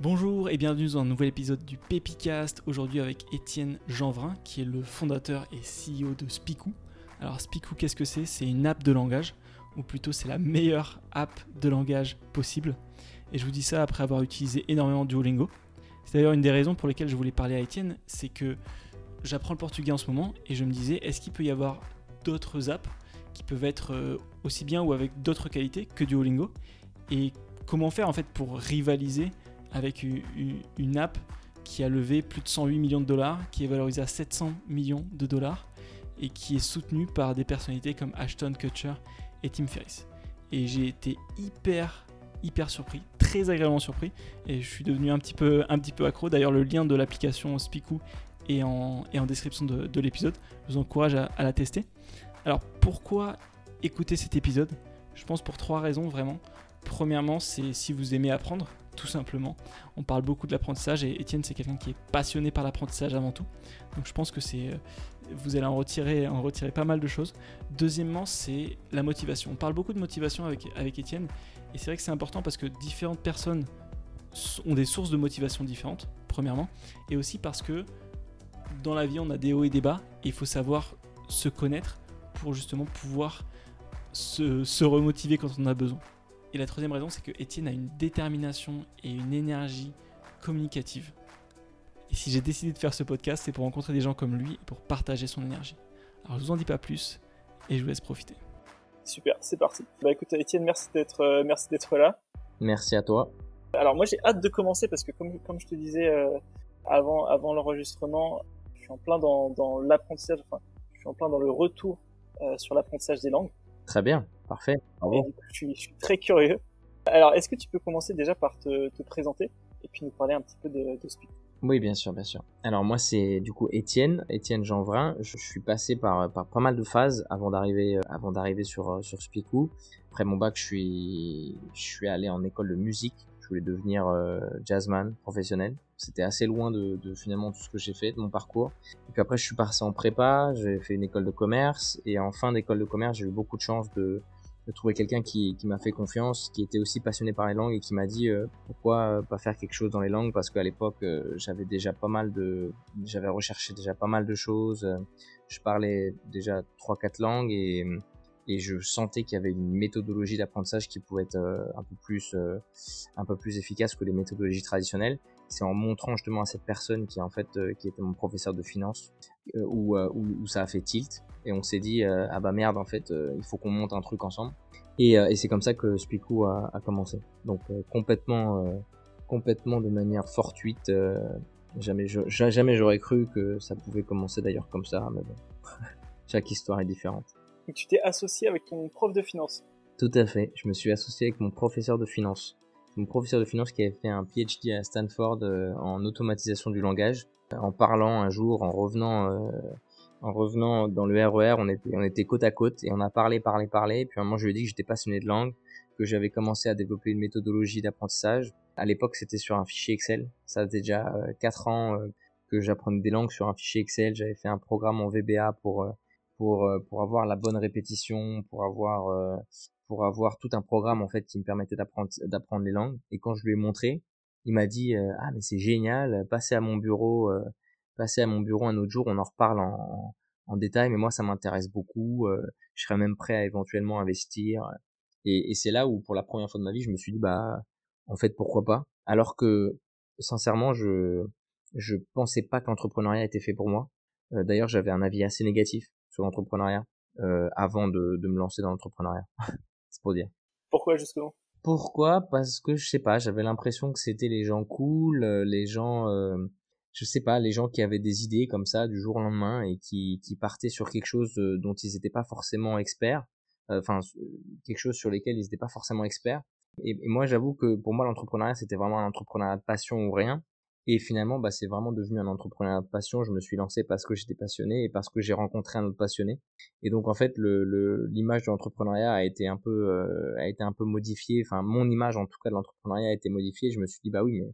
Bonjour et bienvenue dans un nouvel épisode du Pépicast, aujourd'hui avec Étienne Janvrin qui est le fondateur et CEO de Spicou. Alors Spicou qu'est-ce que c'est? C'est une app de langage, ou plutôt c'est la meilleure app de langage possible. Et je vous dis ça après avoir utilisé énormément Duolingo. C'est d'ailleurs une des raisons pour lesquelles je voulais parler à Étienne, c'est que j'apprends le portugais en ce moment et je me disais est-ce qu'il peut y avoir d'autres apps qui peuvent être euh, aussi bien ou avec d'autres qualités que Duolingo? Et comment faire en fait pour rivaliser avec une app qui a levé plus de 108 millions de dollars, qui est valorisée à 700 millions de dollars et qui est soutenue par des personnalités comme Ashton Kutcher et Tim Ferriss. Et j'ai été hyper hyper surpris, très agréablement surpris et je suis devenu un petit peu, un petit peu accro. D'ailleurs le lien de l'application Spicou est en, description de, l'épisode. Je vous encourage à la tester. Alors pourquoi écouter cet épisode? Je pense pour trois raisons vraiment. Premièrement, c'est si vous aimez apprendre, tout simplement. On parle beaucoup de l'apprentissage et Étienne, c'est quelqu'un qui est passionné par l'apprentissage avant tout. Donc je pense que c'est, euh, vous allez en retirer, pas mal de choses. Deuxièmement, c'est la motivation. On parle beaucoup de motivation avec, avec Étienne et c'est vrai que c'est important parce que différentes personnes ont des sources de motivation différentes, premièrement, et aussi parce que dans la vie, on a des hauts et des bas et il faut savoir se connaître pour justement pouvoir se, remotiver quand on a besoin. Et la troisième raison, c'est que Étienne a une détermination et une énergie communicative. Et si j'ai décidé de faire ce podcast, c'est pour rencontrer des gens comme lui et pour partager son énergie. Alors je vous en dis pas plus et je vous laisse profiter. Super, c'est parti. Bah écoute Étienne, merci d'être euh, merci d'être là. Merci à toi. Alors moi j'ai hâte de commencer parce que comme, comme je te disais euh, avant avant l'enregistrement, je suis en plein dans, dans l'apprentissage, enfin je suis en plein dans le retour euh, sur l'apprentissage des langues. Très bien, parfait. je, suis, très curieux. Alors, est-ce que tu peux commencer déjà par te, présenter et puis nous parler un petit peu de, de Speak oui, bien sûr, bien sûr. Alors moi, c'est du coup Étienne, Étienne Jeanvrin. Je, suis passé par, par pas mal de phases avant d'arriver, euh, avant d'arriver sur euh, sur Spicou. Après mon bac, je suis, je suis allé en école de musique. Je voulais devenir euh, jazzman professionnel. C'était assez loin de, de, finalement tout ce que j'ai fait, de mon parcours. Et puis après, je suis passé en prépa, j'ai fait une école de commerce, et en fin d'école de commerce, j'ai eu beaucoup de chance de, de trouver quelqu'un qui, qui m'a fait confiance, qui était aussi passionné par les langues et qui m'a dit euh, pourquoi euh, pas faire quelque chose dans les langues? Parce qu'à l'époque euh, j'avais déjà pas mal de j'avais recherché déjà pas mal de choses je parlais déjà trois quatre langues et et je sentais qu'il y avait une méthodologie d'apprentissage qui pouvait être un peu plus un peu plus efficace que les méthodologies traditionnelles c'est en montrant justement à cette personne qui en fait euh, qui était mon professeur de finance euh, où, euh, où, où, ça a fait tilt. Et on s'est dit ah bah merde en fait il faut qu'on monte un truc ensemble. Et, et c'est comme ça que Spicou a, a commencé. Donc complètement complètement de manière fortuite jamais jamais j'aurais cru que ça pouvait commencer d'ailleurs comme ça mais bon. Chaque histoire est différente. Et tu t'es associé avec ton prof de finance. Tout à fait. Je me suis associé avec mon professeur de finance professeur de finance qui avait fait un PhD à Stanford euh, en automatisation du langage. En parlant un jour, en revenant, euh, en revenant dans le RER, e on était, côte à côte et on a parlé, parlé, parlé. Puis à un moment, je lui ai dit que j'étais passionné de langue, que j'avais commencé à développer une méthodologie d'apprentissage. À l'époque, c'était sur un fichier Excel. Ça faisait déjà euh, quatre ans que j'apprenais des langues sur un fichier Excel. J'avais fait un programme en VBA pour pour avoir la bonne répétition, pour avoir pour avoir tout un programme en fait qui me permettait d'apprendre les langues. Et quand je lui ai montré, il m'a dit euh, ah mais c'est génial, passez à mon bureau, euh, passez à mon bureau un autre jour, on en reparle en, détail. Mais moi ça m'intéresse beaucoup, euh, je serais même prêt à éventuellement investir. Et, et c'est là où pour la première fois de ma vie je me suis dit bah en fait pourquoi pas? Alors que sincèrement je je pensais pas que l'entrepreneuriat était fait pour moi. D'ailleurs j'avais un avis assez négatif sur l'entrepreneuriat. avant de, de me lancer dans l'entrepreneuriat. c'est pour dire. Pourquoi justement? Pourquoi? Parce que je sais pas, j'avais l'impression que c'était les gens cool, euh, les gens, euh, je sais pas, les gens qui avaient des idées comme ça du jour au lendemain et qui, qui partaient sur quelque chose euh, dont ils n'étaient pas forcément experts, enfin quelque chose sur lesquels ils n'étaient pas forcément experts. Et, et moi, j'avoue que pour moi, l'entrepreneuriat, c'était vraiment un entrepreneuriat de passion ou rien. Et finalement, bah, c'est vraiment devenu un entrepreneur de passion. Je me suis lancé parce que j'étais passionné et parce que j'ai rencontré un autre passionné. Et donc, en fait, le, l'image de l'entrepreneuriat a été un peu, euh, a été un peu modifiée. Enfin, mon image, en tout cas, de l'entrepreneuriat a été modifiée. Je me suis dit, bah oui, mais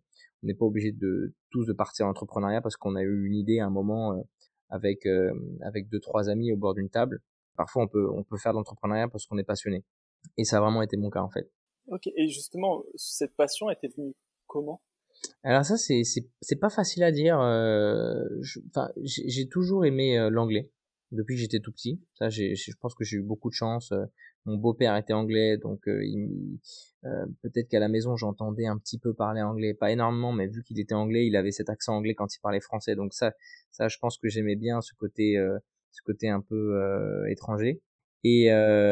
on n'est pas obligé de tous de partir en entrepreneuriat parce qu'on a eu une idée à un moment euh, avec, euh, avec deux, trois amis au bord d'une table. Parfois, on peut, on peut faire de l'entrepreneuriat parce qu'on est passionné. Et ça a vraiment été mon cas, en fait. Ok. Et justement, cette passion était venue comment? Alors ça, c'est c'est pas facile à dire. Euh, j'ai toujours aimé euh, l'anglais depuis que j'étais tout petit. Ça, je pense que j'ai eu beaucoup de chance. Euh, mon beau-père était anglais, donc euh, peut-être qu'à la maison j'entendais un petit peu parler anglais, pas énormément, mais vu qu'il était anglais, il avait cet accent anglais quand il parlait français. Donc ça, ça, je pense que j'aimais bien ce côté, ce côté un peu étranger. Et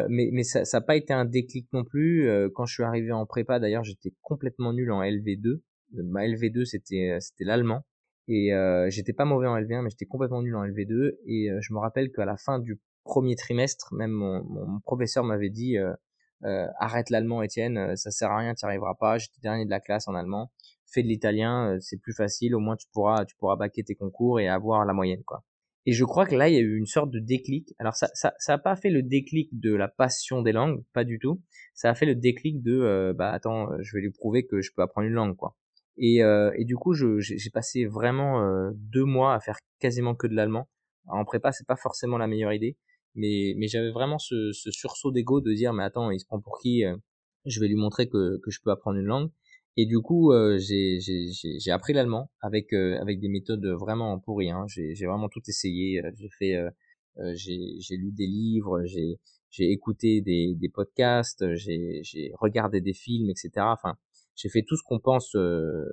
mais mais ça n'a pas été un déclic non plus. quand je suis arrivé en prépa, d'ailleurs, j'étais complètement nul en LV2 ma LV2 c'était euh, c'était l'allemand. Et euh, j'étais pas mauvais en LV1 mais j'étais complètement nul en LV2 et euh, je me rappelle qu'à la fin du premier trimestre même mon, mon professeur m'avait dit euh, arrête l'allemand Étienne ça sert à rien tu arriveras pas j'étais dernier de la classe en allemand. Fais de l'italien c'est plus facile au moins tu pourras tu pourras baquer tes concours et avoir la moyenne quoi. Et je crois que là il y a eu une sorte de déclic. Alors ça ça ça a pas fait le déclic de la passion des langues pas du tout. Ça a fait le déclic de bah attends je vais lui prouver que je peux apprendre une langue quoi et, euh, et du coup, j'ai passé vraiment euh, deux mois à faire quasiment que de l'allemand. En prépa, c'est pas forcément la meilleure idée, mais, mais j'avais vraiment ce, ce sursaut d'ego de dire, mais attends, il se prend pour qui euh, Je vais lui montrer que, que je peux apprendre une langue. Et du coup, euh, j'ai appris l'allemand avec avec des méthodes vraiment pourries. Hein. J'ai vraiment tout essayé. J'ai fait, j'ai lu des livres, j'ai j'ai écouté des, des podcasts, j'ai regardé des films, etc. Enfin, j'ai fait tout ce qu'on pense euh,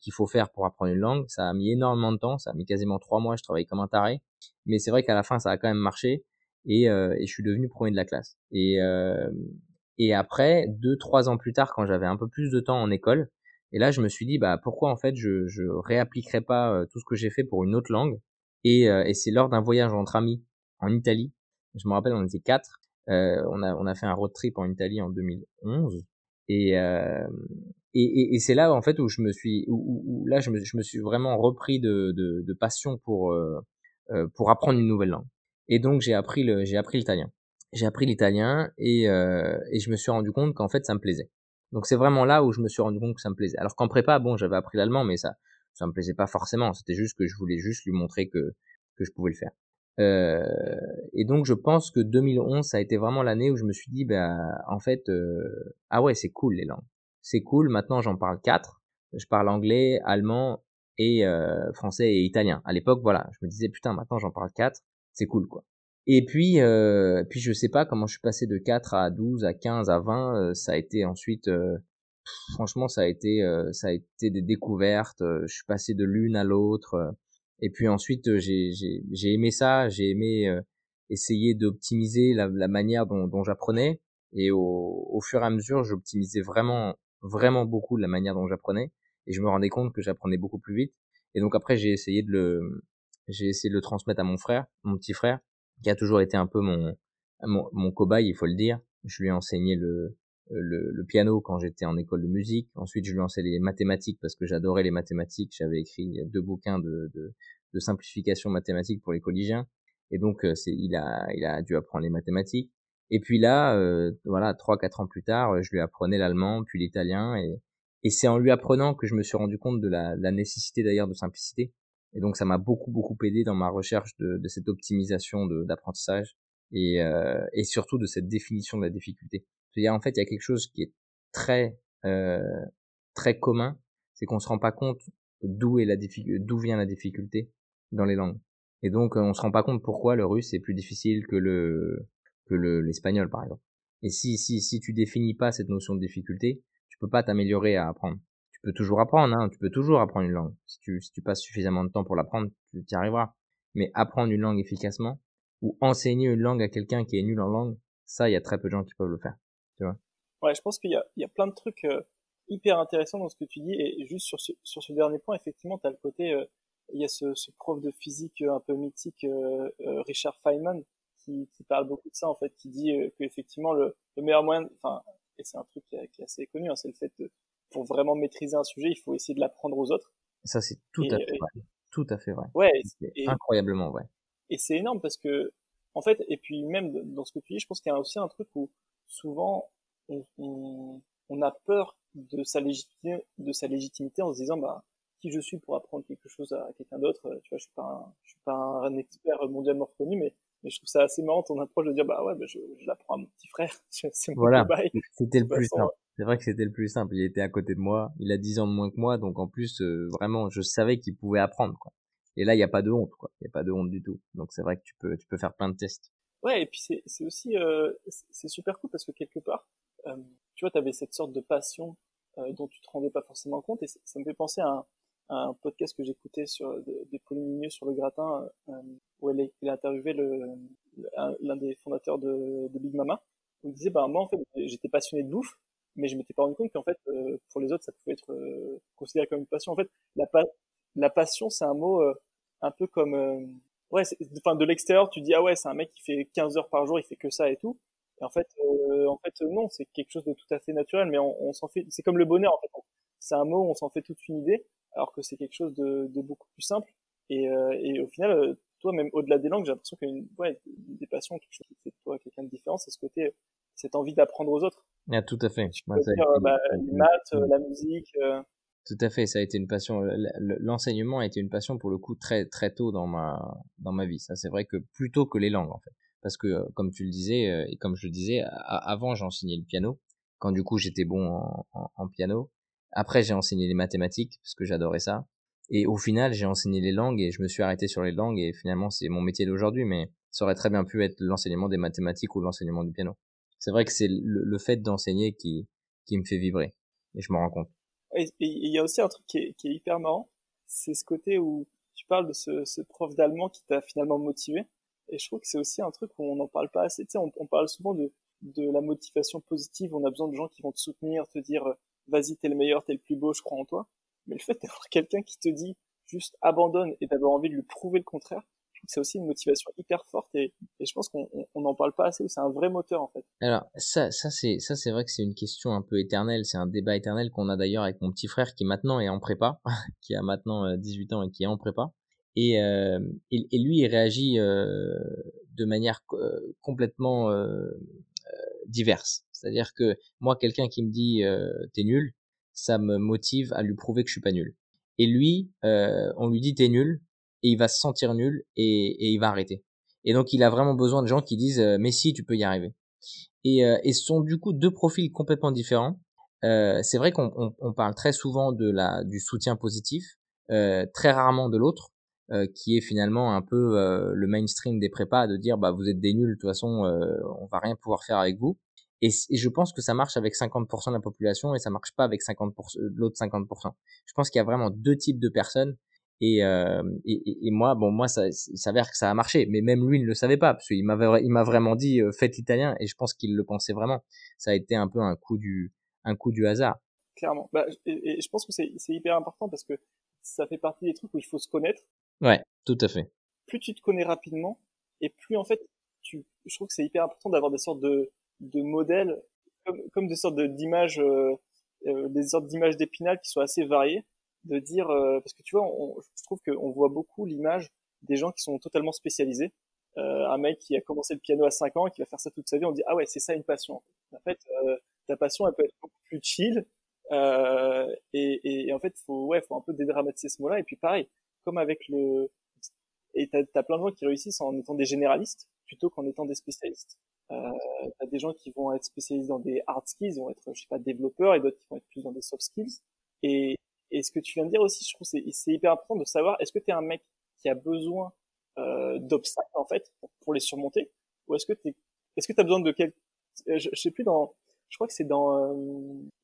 qu'il faut faire pour apprendre une langue. Ça a mis énormément de temps, ça a mis quasiment trois mois. Je travaillais comme un taré, mais c'est vrai qu'à la fin, ça a quand même marché et, euh, et je suis devenu premier de la classe. Et euh, et après, deux trois ans plus tard, quand j'avais un peu plus de temps en école, et là, je me suis dit, bah pourquoi en fait je je réappliquerais pas tout ce que j'ai fait pour une autre langue? Et, et c'est lors d'un voyage entre amis en Italie. Je me rappelle, on était quatre. on a on a fait un road trip en Italie en 2011 et, euh, et, et, et c'est là en fait où je me suis, où, où, là je me, suis vraiment repris de, de, de passion pour euh, euh, pour apprendre une nouvelle langue. Et donc j'ai appris le, j'ai appris l'italien. J'ai appris l'italien et euh, et je me suis rendu compte qu'en fait ça me plaisait. Donc c'est vraiment là où je me suis rendu compte que ça me plaisait. Alors qu'en prépa, bon, j'avais appris l'allemand, mais ça, ça me plaisait pas forcément. C'était juste que je voulais juste lui montrer que que je pouvais le faire. Euh, et donc je pense que 2011 ça a été vraiment l'année où je me suis dit bah en fait euh, ah ouais c'est cool les langues c'est cool maintenant j'en parle quatre je parle anglais allemand et euh, français et italien à l'époque voilà je me disais putain maintenant j'en parle quatre c'est cool quoi et puis euh, puis je sais pas comment je suis passé de 4 à 12 à 15 à 20 ça a été ensuite franchement ça a été ça a été des découvertes je suis passé de l'une à l'autre et puis ensuite, euh, j'ai aimé ça, j'ai aimé euh, essayer d'optimiser la, manière dont, dont j'apprenais. Et au, fur et à mesure, j'optimisais vraiment, vraiment beaucoup la manière dont j'apprenais. Et je me rendais compte que j'apprenais beaucoup plus vite. Et donc après, j'ai essayé de le, j'ai essayé de le transmettre à mon frère, mon petit frère, qui a toujours été un peu mon, mon, mon cobaye, il faut le dire. Je lui ai enseigné le, le, le piano quand j'étais en école de musique. Ensuite, je lui ai enseigné les mathématiques parce que j'adorais les mathématiques. J'avais écrit deux bouquins de, de, de simplification mathématique pour les collégiens. Et donc, euh, c'est, il a, il a dû apprendre les mathématiques. Et puis là, euh, voilà, trois, quatre ans plus tard, je lui apprenais l'allemand, puis l'italien, et, et c'est en lui apprenant que je me suis rendu compte de la, la nécessité d'ailleurs de simplicité. Et donc, ça m'a beaucoup, beaucoup aidé dans ma recherche de, de cette optimisation d'apprentissage et, euh, et surtout de cette définition de la difficulté. Il y a, en fait, il y a quelque chose qui est très, euh, très commun, c'est qu'on se rend pas compte d'où est la d'où vient la difficulté dans les langues. Et donc, on se rend pas compte pourquoi le russe est plus difficile que le que le l'espagnol, par exemple. Et si si si tu définis pas cette notion de difficulté, tu peux pas t'améliorer à apprendre. Tu peux toujours apprendre, hein, tu peux toujours apprendre une langue. Si tu si tu passes suffisamment de temps pour l'apprendre, tu y arriveras. Mais apprendre une langue efficacement ou enseigner une langue à quelqu'un qui est nul en langue, ça, il y a très peu de gens qui peuvent le faire. Tu vois? Ouais, je pense qu'il y a il y a plein de trucs euh, hyper intéressants dans ce que tu dis et juste sur ce sur ce dernier point, effectivement, tu as le côté euh, il y a ce, ce, prof de physique euh, un peu mythique, euh, euh, Richard Feynman, qui, qui, parle beaucoup de ça en fait, qui dit euh, qu'effectivement le, le meilleur moyen, enfin, et c'est un truc qui, est, qui est assez connu, hein, c'est le fait de, pour vraiment maîtriser un sujet, il faut essayer de l'apprendre aux autres. Ça c'est tout à fait vrai. Tout à fait vrai. Ouais, et, incroyablement vrai. Et c'est énorme parce que, en fait, et puis même dans ce que tu dis, je pense qu'il y a aussi un truc où souvent on, on, on a peur de sa légitimité, de sa légitimité en se disant bah qui je suis pour apprendre quelque chose à quelqu'un d'autre. Euh, tu vois, je suis pas un, je suis pas un expert mondialement reconnu, mais, mais je trouve ça assez marrant ton approche de dire bah ouais, bah, je, je l'apprends à mon petit frère. C'est mon voilà. C'était le plus simple. c'est vrai que c'était le plus simple. Il était à côté de moi, il a 10 ans de moins que moi, donc en plus, euh, vraiment, je savais qu'il pouvait apprendre, quoi. Et là, il n'y a pas de honte, quoi. Il n'y a pas de honte du tout. Donc c'est vrai que tu peux, tu peux faire plein de tests. Ouais, et puis c'est, c'est aussi, euh, c'est super cool parce que quelque part, euh, tu vois, tu avais cette sorte de passion euh, dont tu te rendais pas forcément compte, et ça me fait penser à un, un podcast que j'écoutais sur des Pauline sur le gratin, euh, où elle, il a interviewé l'un des fondateurs de, de Big Mama. Il disait, bah moi en fait, j'étais passionné de bouffe, mais je m'étais pas rendu compte qu'en fait, euh, pour les autres, ça pouvait être euh, considéré comme une passion. En fait, la, pa la passion, c'est un mot euh, un peu comme, ouais, enfin de l'extérieur, tu dis ah ouais, c'est un mec qui fait 15 heures par jour, il fait que ça et tout. Et en fait, en fait non, c'est quelque chose de tout à fait naturel, mais on, on s'en fait. C'est comme le bonheur en fait. C'est un mot, on s'en fait toute une idée, alors que c'est quelque chose de, de, beaucoup plus simple. Et, et au final, toi, même au-delà des langues, j'ai l'impression qu'il y a une, ouais, des passions, quelque chose qui fait de toi quelqu'un de différent, c'est ce côté cette envie d'apprendre aux autres. Ah, tout à fait. Tu peux dire, bah, les maths, la musique. Euh. Tout à fait, ça a été une passion. L'enseignement a été une passion pour le coup très très tôt dans ma dans ma vie. Ça, c'est vrai que plutôt que les langues en fait, parce que euh, comme tu le disais euh, et comme je le disais, avant j'enseignais le piano, quand du coup j'étais bon en, en, en piano. Après j'ai enseigné les mathématiques parce que j'adorais ça. Et au final j'ai enseigné les langues et je me suis arrêté sur les langues et finalement c'est mon métier d'aujourd'hui, mais ça aurait très bien pu être l'enseignement des mathématiques ou l'enseignement du piano c'est vrai que c'est le, fait d'enseigner qui, qui me fait vibrer. Et je me rends compte. Il y a aussi un truc qui est, qui est hyper marrant. C'est ce côté où tu parles de ce, ce prof d'allemand qui t'a finalement motivé. Et je trouve que c'est aussi un truc où on n'en parle pas assez. Tu sais, on, on, parle souvent de, de la motivation positive. On a besoin de gens qui vont te soutenir, te dire, vas-y, t'es le meilleur, t'es le plus beau, je crois en toi. Mais le fait d'avoir quelqu'un qui te dit, juste abandonne et d'avoir envie de lui prouver le contraire, c'est aussi une motivation hyper forte et, je pense qu'on n'en parle pas assez, c'est un vrai moteur en fait. Alors ça, ça c'est ça c'est vrai que c'est une question un peu éternelle, c'est un débat éternel qu'on a d'ailleurs avec mon petit frère qui maintenant est en prépa, qui a maintenant 18 euh, ans et qui est en prépa. Et, euh, et, lui il réagit euh, de manière euh, complètement euh, diverse. C'est-à-dire que moi quelqu'un qui me dit t'es nul, ça me motive à lui prouver que je suis pas nul. Et lui, on lui dit t'es nul, et il va se sentir nul et, et, il va arrêter. Et donc il a vraiment besoin de gens qui disent euh, mais si tu peux y arriver. Et, euh, et ce sont du coup deux profils complètement différents. Euh, c'est vrai qu'on on, on parle très souvent de la du soutien positif, euh, très rarement de l'autre, euh, qui est finalement un peu le mainstream des prépas de dire bah vous êtes des nuls de toute façon on va rien pouvoir faire avec vous. Et, je pense que ça marche avec 50% de la population et ça marche pas avec 50% l'autre 50%. Je pense qu'il y a vraiment deux types de personnes et, euh, et, et, moi, bon, moi, ça, il s'avère que ça a marché, mais même lui ne le savait pas, parce qu'il m'avait, il m'a vraiment dit euh, faites l'italien, et je pense qu'il le pensait vraiment. Ça a été un peu un coup du, un coup du hasard. Clairement. Bah, et, je pense que c'est hyper important parce que ça fait partie des trucs où il faut se connaître. Ouais, tout à fait. Plus tu te connais rapidement, et plus en fait, tu, je trouve que c'est hyper important d'avoir des sortes de, de modèles, comme, comme des sortes de, d'images, euh, euh des sortes d'images d'épinal qui soient assez variées de dire euh, parce que tu vois, on, je trouve qu'on voit beaucoup l'image des gens qui sont totalement spécialisés. Euh, un mec qui a commencé le piano à 5 ans qui va faire ça toute sa vie, on dit ah ouais c'est ça une passion. En fait, euh, ta passion elle peut être beaucoup plus chill euh, et, et, et, en fait faut ouais faut un peu dédramatiser ce mot-là et puis pareil comme avec le et t'as as plein de gens qui réussissent en étant des généralistes plutôt qu'en étant des spécialistes. Euh, t'as des gens qui vont être spécialisés dans des hard skills, ils vont être je sais pas développeurs et d'autres qui vont être plus dans des soft skills. Et, et ce que tu viens de dire aussi, je trouve c'est c'est hyper important de savoir est-ce que tu es un mec qui a besoin euh, d'obstacles en fait pour, les surmonter ou est-ce que tu est-ce que tu as besoin de quel euh, je, je, sais plus dans je crois que c'est dans, euh,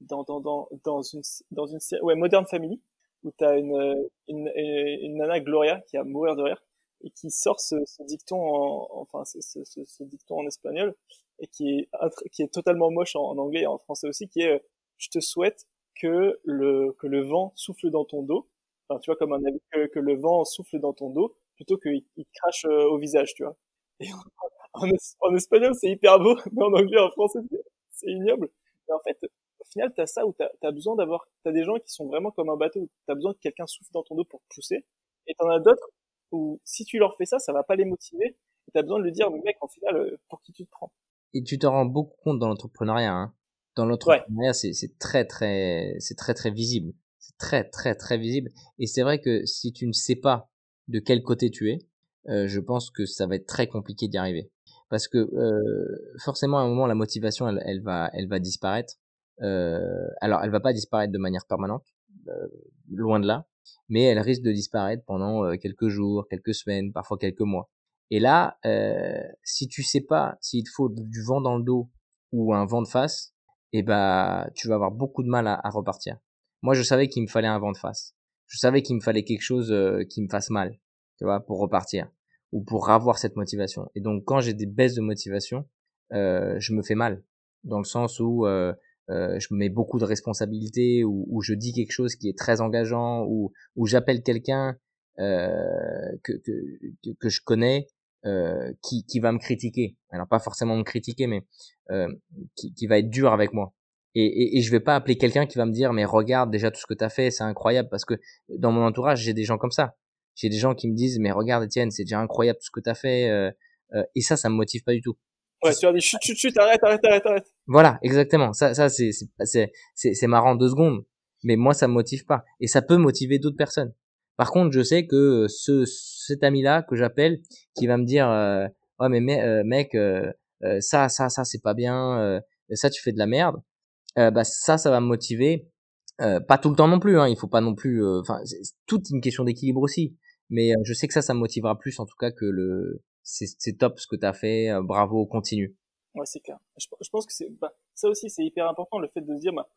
dans dans dans dans une dans une ouais Modern Family où tu as une, une une nana Gloria qui a mourir de rire et qui sort ce, ce dicton en enfin ce, ce, ce, dicton en espagnol et qui est qui est totalement moche en, anglais et en français aussi qui est je te souhaite que le, que le vent souffle dans ton dos. Enfin, tu vois, comme un avis que, le vent souffle dans ton dos plutôt qu'il il crache euh, au visage, tu vois. Et en, en, espagnol, c'est hyper beau, mais en anglais, en français, c'est ignoble. Et en fait, final, t'as ça où t'as as besoin d'avoir, t'as des gens qui sont vraiment comme un bateau, t'as besoin que quelqu'un souffle dans ton dos pour te pousser. Et t'en as d'autres où, si tu leur fais ça, ça va pas les motiver. Et t'as besoin de lui dire, mec, en final, euh, pour qui tu te prends. Et tu te rends beaucoup compte dans l'entrepreneuriat, hein dans l'entrepreneuriat, ouais. c'est très très c'est très très visible. C'est très très très visible. Et c'est vrai que si tu ne sais pas de quel côté tu es, euh, je pense que ça va être très compliqué d'y arriver. Parce que euh, forcément à un moment la motivation elle, elle va elle va disparaître alors elle va pas disparaître de manière permanente, euh, loin de là, mais elle risque de disparaître pendant euh, quelques jours, quelques semaines, parfois quelques mois. Et là, euh, si tu sais pas s'il te faut du vent dans le dos ou un vent de face, eh ben tu vas avoir beaucoup de mal à, à repartir. Moi, je savais qu'il me fallait un vent de face. Je savais qu'il me fallait quelque chose euh, qui me fasse mal, tu vois, pour repartir ou pour avoir cette motivation. Et donc, quand j'ai des baisses de motivation, euh, je me fais mal dans le sens où euh, euh, je mets beaucoup de responsabilités ou, ou, je dis quelque chose qui est très engageant ou, ou j'appelle quelqu'un euh, que, que, que je connais euh, qui, qui va me critiquer. Alors pas forcément me critiquer, mais euh, qui, qui va être dur avec moi. Et, et, et je vais pas appeler quelqu'un qui va me dire mais regarde déjà tout ce que tu as fait, c'est incroyable parce que dans mon entourage j'ai des gens comme ça. J'ai des gens qui me disent mais regarde Étienne, c'est déjà incroyable tout ce que tu as fait euh, euh, et ça ça me motive pas du tout. Ouais, tu leur dis chut chut chut, arrête arrête arrête. Voilà, exactement. Ça ça c'est c'est c'est marrant deux secondes, mais moi ça me motive pas et ça peut motiver d'autres personnes. Par contre, je sais que ce cet ami-là que j'appelle qui va me dire euh, "Oh mais mec euh, euh, ça ça ça c'est pas bien, euh, ça tu fais de la merde." Euh, bah ça ça va me motiver euh, pas tout le temps non plus hein, il faut pas non plus enfin c'est toute une question d'équilibre aussi mais je sais que ça ça me motivera plus en tout cas que le c'est top ce que tu as fait bravo continue ouais c'est clair. Je, je, pense que c'est bah, ça aussi c'est hyper important le fait de se dire bah,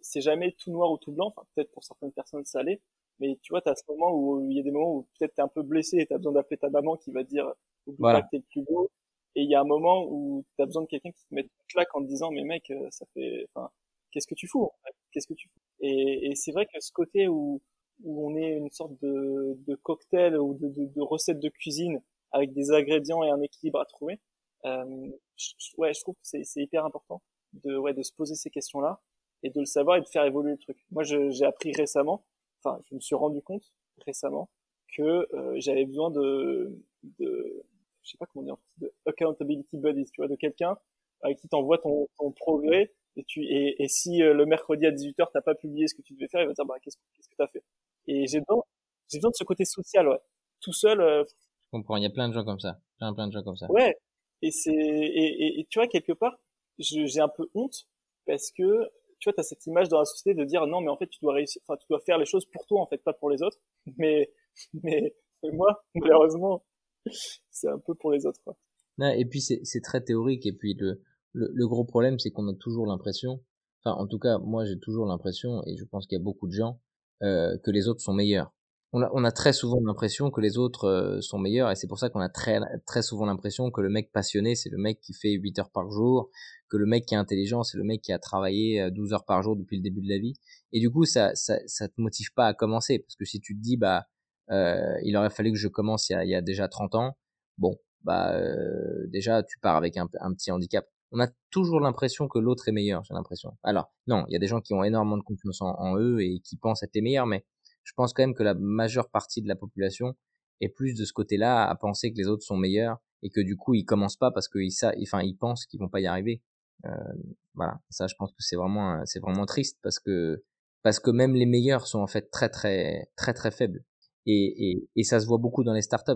c'est jamais tout noir ou tout blanc. Enfin peut-être pour certaines personnes ça l'est. Mais tu vois tu as ce moment où il y a des moments où peut-être tu es un peu blessé et tu as besoin d'appeler ta maman qui va te dire voilà. que t'es le plus beau et il y a un moment où tu as besoin de quelqu'un qui te mette une claque en te disant mais mec ça fait enfin qu'est-ce que tu fous Qu'est-ce que tu fous? Et, et c'est vrai que ce côté où, où on est une sorte de, de cocktail ou de, de, de, recette de cuisine avec des ingrédients et un équilibre à trouver, euh, je, ouais, je trouve que c'est hyper important de, ouais, de se poser ces questions-là et de le savoir et de faire évoluer le truc. Moi, j'ai appris récemment, enfin, je me suis rendu compte récemment que euh, j'avais besoin de, de, je sais pas comment dire, de accountability buddies, tu vois, de quelqu'un avec qui t'envoie ton, ton progrès et tu et, et si euh, le mercredi à 18h t'as pas publié ce que tu devais faire il va te dire bah qu'est-ce qu'est-ce que t'as fait? Et j'ai besoin j'ai besoin de ce côté social ouais. Tout seul euh... je comprends il y a plein de gens comme ça. Plein plein de gens comme ça. Ouais et c'est et, et, et, tu vois quelque part j'ai un peu honte parce que tu vois t'as cette image dans la société de dire non mais en fait tu dois réussir enfin tu dois faire les choses pour toi en fait pas pour les autres mais mais, mais moi malheureusement c'est un peu pour les autres quoi. et puis c'est très théorique et puis le le, le, gros problème, c'est qu'on a toujours l'impression, enfin en tout cas moi j'ai toujours l'impression, et je pense qu'il y a beaucoup de gens, euh, que les autres sont meilleurs. On a, on a très souvent l'impression que les autres euh, sont meilleurs, et c'est pour ça qu'on a très, très souvent l'impression que le mec passionné, c'est le mec qui fait 8 heures par jour, que le mec qui est intelligent, c'est le mec qui a travaillé 12 heures par jour depuis le début de la vie. Et du coup, ça, ça, ça te motive pas à commencer, parce que si tu te dis, bah, euh, il aurait fallu que je commence il y a, il y a déjà 30 ans, bon, bah, euh, déjà, tu pars avec un, petit handicap on a toujours l'impression que l'autre est meilleur, j'ai l'impression. Alors, non, il y a des gens qui ont énormément de confiance en, en, eux et qui pensent être les meilleurs, mais je pense quand même que la majeure partie de la population est plus de ce côté-là à penser que les autres sont meilleurs et que du coup ils commencent pas parce qu'ils enfin ils pensent qu'ils vont pas y arriver. Euh, voilà, ça je pense que c'est vraiment c'est vraiment triste parce que parce que même les meilleurs sont en fait très très très très faibles et et, et ça se voit beaucoup dans les startups.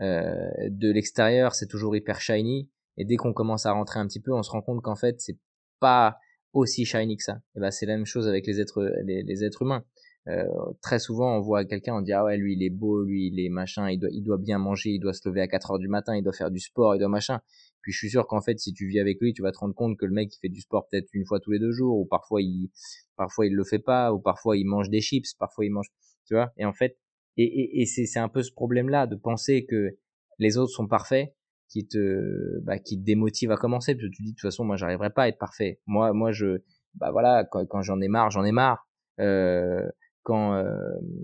Euh, de l'extérieur c'est toujours hyper shiny et dès qu'on commence à rentrer un petit peu, on se rend compte qu'en fait, c'est pas aussi shiny que ça. Et ben, c'est la même chose avec les êtres, les êtres humains. Euh, très souvent, on voit quelqu'un, on dit ah ouais, lui il est beau, lui il est machin, il doit, il doit bien manger, il doit se lever à 4 heures du matin, il doit faire du sport, il doit machin. Puis je suis sûr qu'en fait, si tu vis avec lui, tu vas te rendre compte que le mec il fait du sport peut-être une fois tous les deux jours, ou parfois il, parfois il le fait pas, ou parfois il mange des chips, parfois il mange, tu vois. Et en fait, et, et, et c'est, un peu ce problème-là de penser que les autres sont parfaits qui te bah, qui te démotive à commencer parce que tu dis de toute façon moi j'arriverai pas à être parfait moi moi je bah voilà quand, quand j'en ai marre j'en ai marre euh, quand euh,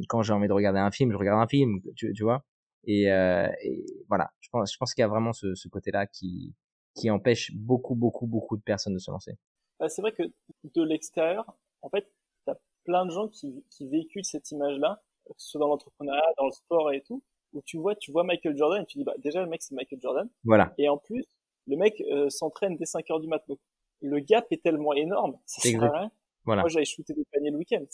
quand j'ai envie de regarder un film je regarde un film tu, tu vois et, euh, et, voilà je pense je pense qu'il y a vraiment ce, ce côté là qui qui empêche beaucoup beaucoup beaucoup de personnes de se lancer bah, c'est vrai que de l'extérieur en fait t'as plein de gens qui qui véhiculent cette image là que ce soit dans l'entrepreneuriat dans le sport et tout où tu vois, tu vois Michael Jordan et tu dis, bah, déjà, le mec, c'est Michael Jordan. Voilà. Et en plus, le mec euh, s'entraîne dès 5 heures du matin. Donc, le gap est tellement énorme. Ça sert à rien. Voilà. Moi, j'allais shooter des paniers le week-end.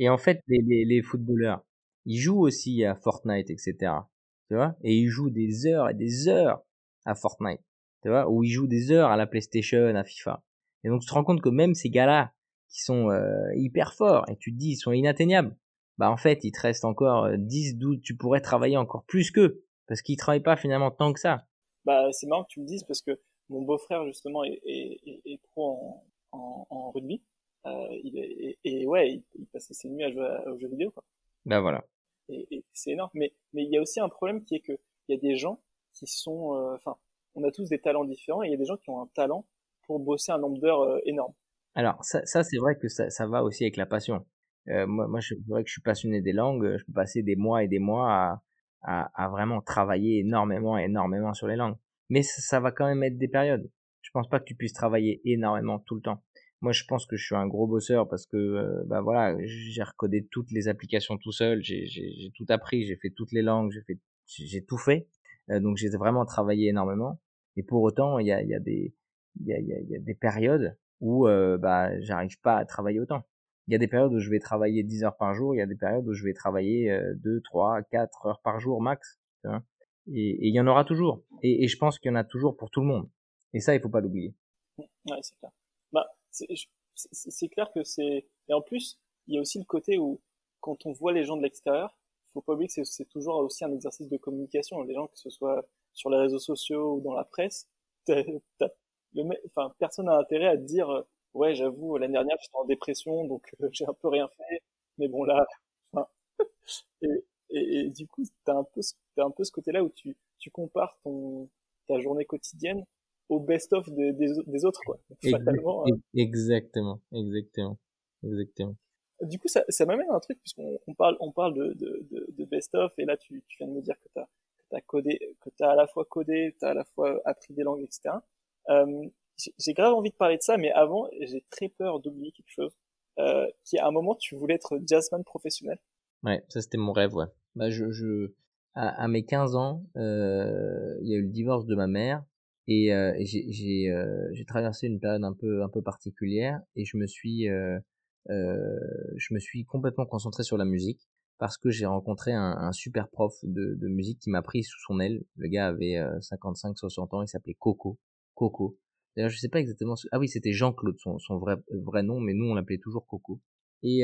Et en fait, les, les, footballeurs, ils jouent aussi à Fortnite, etc. Tu vois? Et ils jouent des heures et des heures à Fortnite. Tu vois? Ou ils jouent des heures à la PlayStation, à FIFA. Et donc tu te rends compte que même ces gars-là qui sont euh, hyper forts et tu te dis ils sont inatteignables, bah en fait il te reste encore 10, 12, tu pourrais travailler encore plus qu'eux parce qu'ils travaillent pas finalement tant que ça. Bah c'est marrant que tu me dises parce que mon beau-frère justement est, est, est, pro en, en, rugby. Euh, il et, ouais, il, il, passait ses nuits à jouer aux jeux vidéo. Quoi. Bah voilà. Et, c'est énorme. Mais mais il y a aussi un problème qui est que il y a des gens qui sont, euh, enfin, on a tous des talents différents et il y a des gens qui ont un talent pour bosser un nombre d'heures euh, énorme. Alors ça, ça c'est vrai que ça, ça va aussi avec la passion. Euh, moi, moi, c'est vrai que je suis passionné des langues. Je peux passer des mois et des mois à, à, à vraiment travailler énormément, énormément sur les langues. Mais ça, ça, va quand même être des périodes. Je pense pas que tu puisses travailler énormément tout le temps. Moi, je pense que je suis un gros bosseur parce que, euh, bah voilà, j'ai recodé toutes les applications tout seul, j'ai tout appris, j'ai fait toutes les langues, j'ai fait, j'ai tout fait. Euh, donc, j'ai vraiment travaillé énormément. Et pour autant, il y a, y a des, il y a, y, a, y a, des périodes où, euh, bah, j'arrive pas à travailler autant. Il y a des périodes où je vais travailler 10 heures par jour, il y a des périodes où je vais travailler 2, 3, 4 heures par jour max. Vois? Et il y en aura toujours. Et, et je pense qu'il y en a toujours pour tout le monde. Et ça, il faut pas l'oublier. Ouais, c'est clair. C'est clair que c'est. Et en plus, il y a aussi le côté où, quand on voit les gens de l'extérieur, faut pas oublier que c'est toujours aussi un exercice de communication. Les gens, que ce soit sur les réseaux sociaux ou dans la presse, le, enfin, personne n'a intérêt à te dire, ouais, j'avoue, l'année dernière, j'étais en dépression, donc euh, j'ai un peu rien fait. Mais bon, là, enfin, et, et, du coup, t'as un peu, as un peu ce côté-là où tu, tu compares ton, ta journée quotidienne au best-of des, des, autres, quoi. Fatalement, hein. Exactement, exactement, exactement. Du coup, ça, ça m'amène à un truc, puisqu'on on parle, on parle de, de, de, best-of, et là, tu, tu viens de me dire que tu as, as codé, que tu as à la fois codé, tu as à la fois appris des langues, etc. Euh, j'ai grave envie de parler de ça, mais avant, j'ai très peur d'oublier quelque chose. Euh, qui à un moment, tu voulais être jazzman professionnel. Ouais, ça c'était mon rêve, ouais. Bah, je, je, à, à mes 15 ans, euh, il y a eu le divorce de ma mère, et, euh, j'ai euh, traversé une période un peu particulière et je me suis euh, je me suis complètement concentré sur la musique parce que j'ai rencontré un, super prof de, musique qui m'a pris sous son aile. Le gars avait 55-60 euh, ans, il s'appelait Coco. Coco. D'ailleurs, je sais pas exactement. Ah oui, c'était Jean-Claude, son, vrai nom, mais nous on l'appelait toujours Coco. Et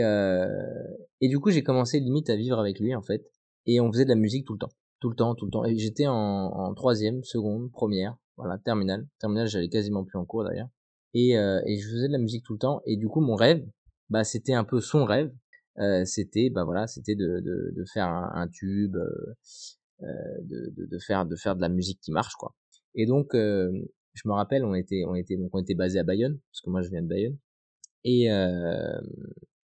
et du coup, j'ai commencé limite à vivre avec lui en fait, et on faisait de la musique tout le temps, tout le temps, tout le temps. J'étais en, en troisième, seconde, première, voilà, terminale. Terminale, j'allais quasiment plus en cours d'ailleurs. Et, euh, et je faisais de la musique tout le temps. Et du coup, mon rêve, bah, c'était un peu son rêve. Euh, c'était, bah voilà, c'était de, de, de faire un, un tube, euh, euh de, de, de, faire de faire de la musique qui marche, quoi. Et donc, euh, je me rappelle, on était on était donc on était basé à Bayonne, parce que moi je viens de Bayonne. Et euh,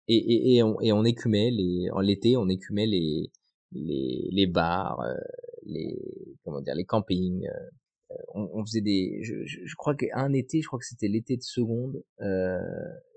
et, et, et, on, et on écumait les en l'été, on écumait les les, les bars, les comment dire, les campings, on, on, faisait des je, je, crois qu'un été je crois que c'était l'été de seconde euh,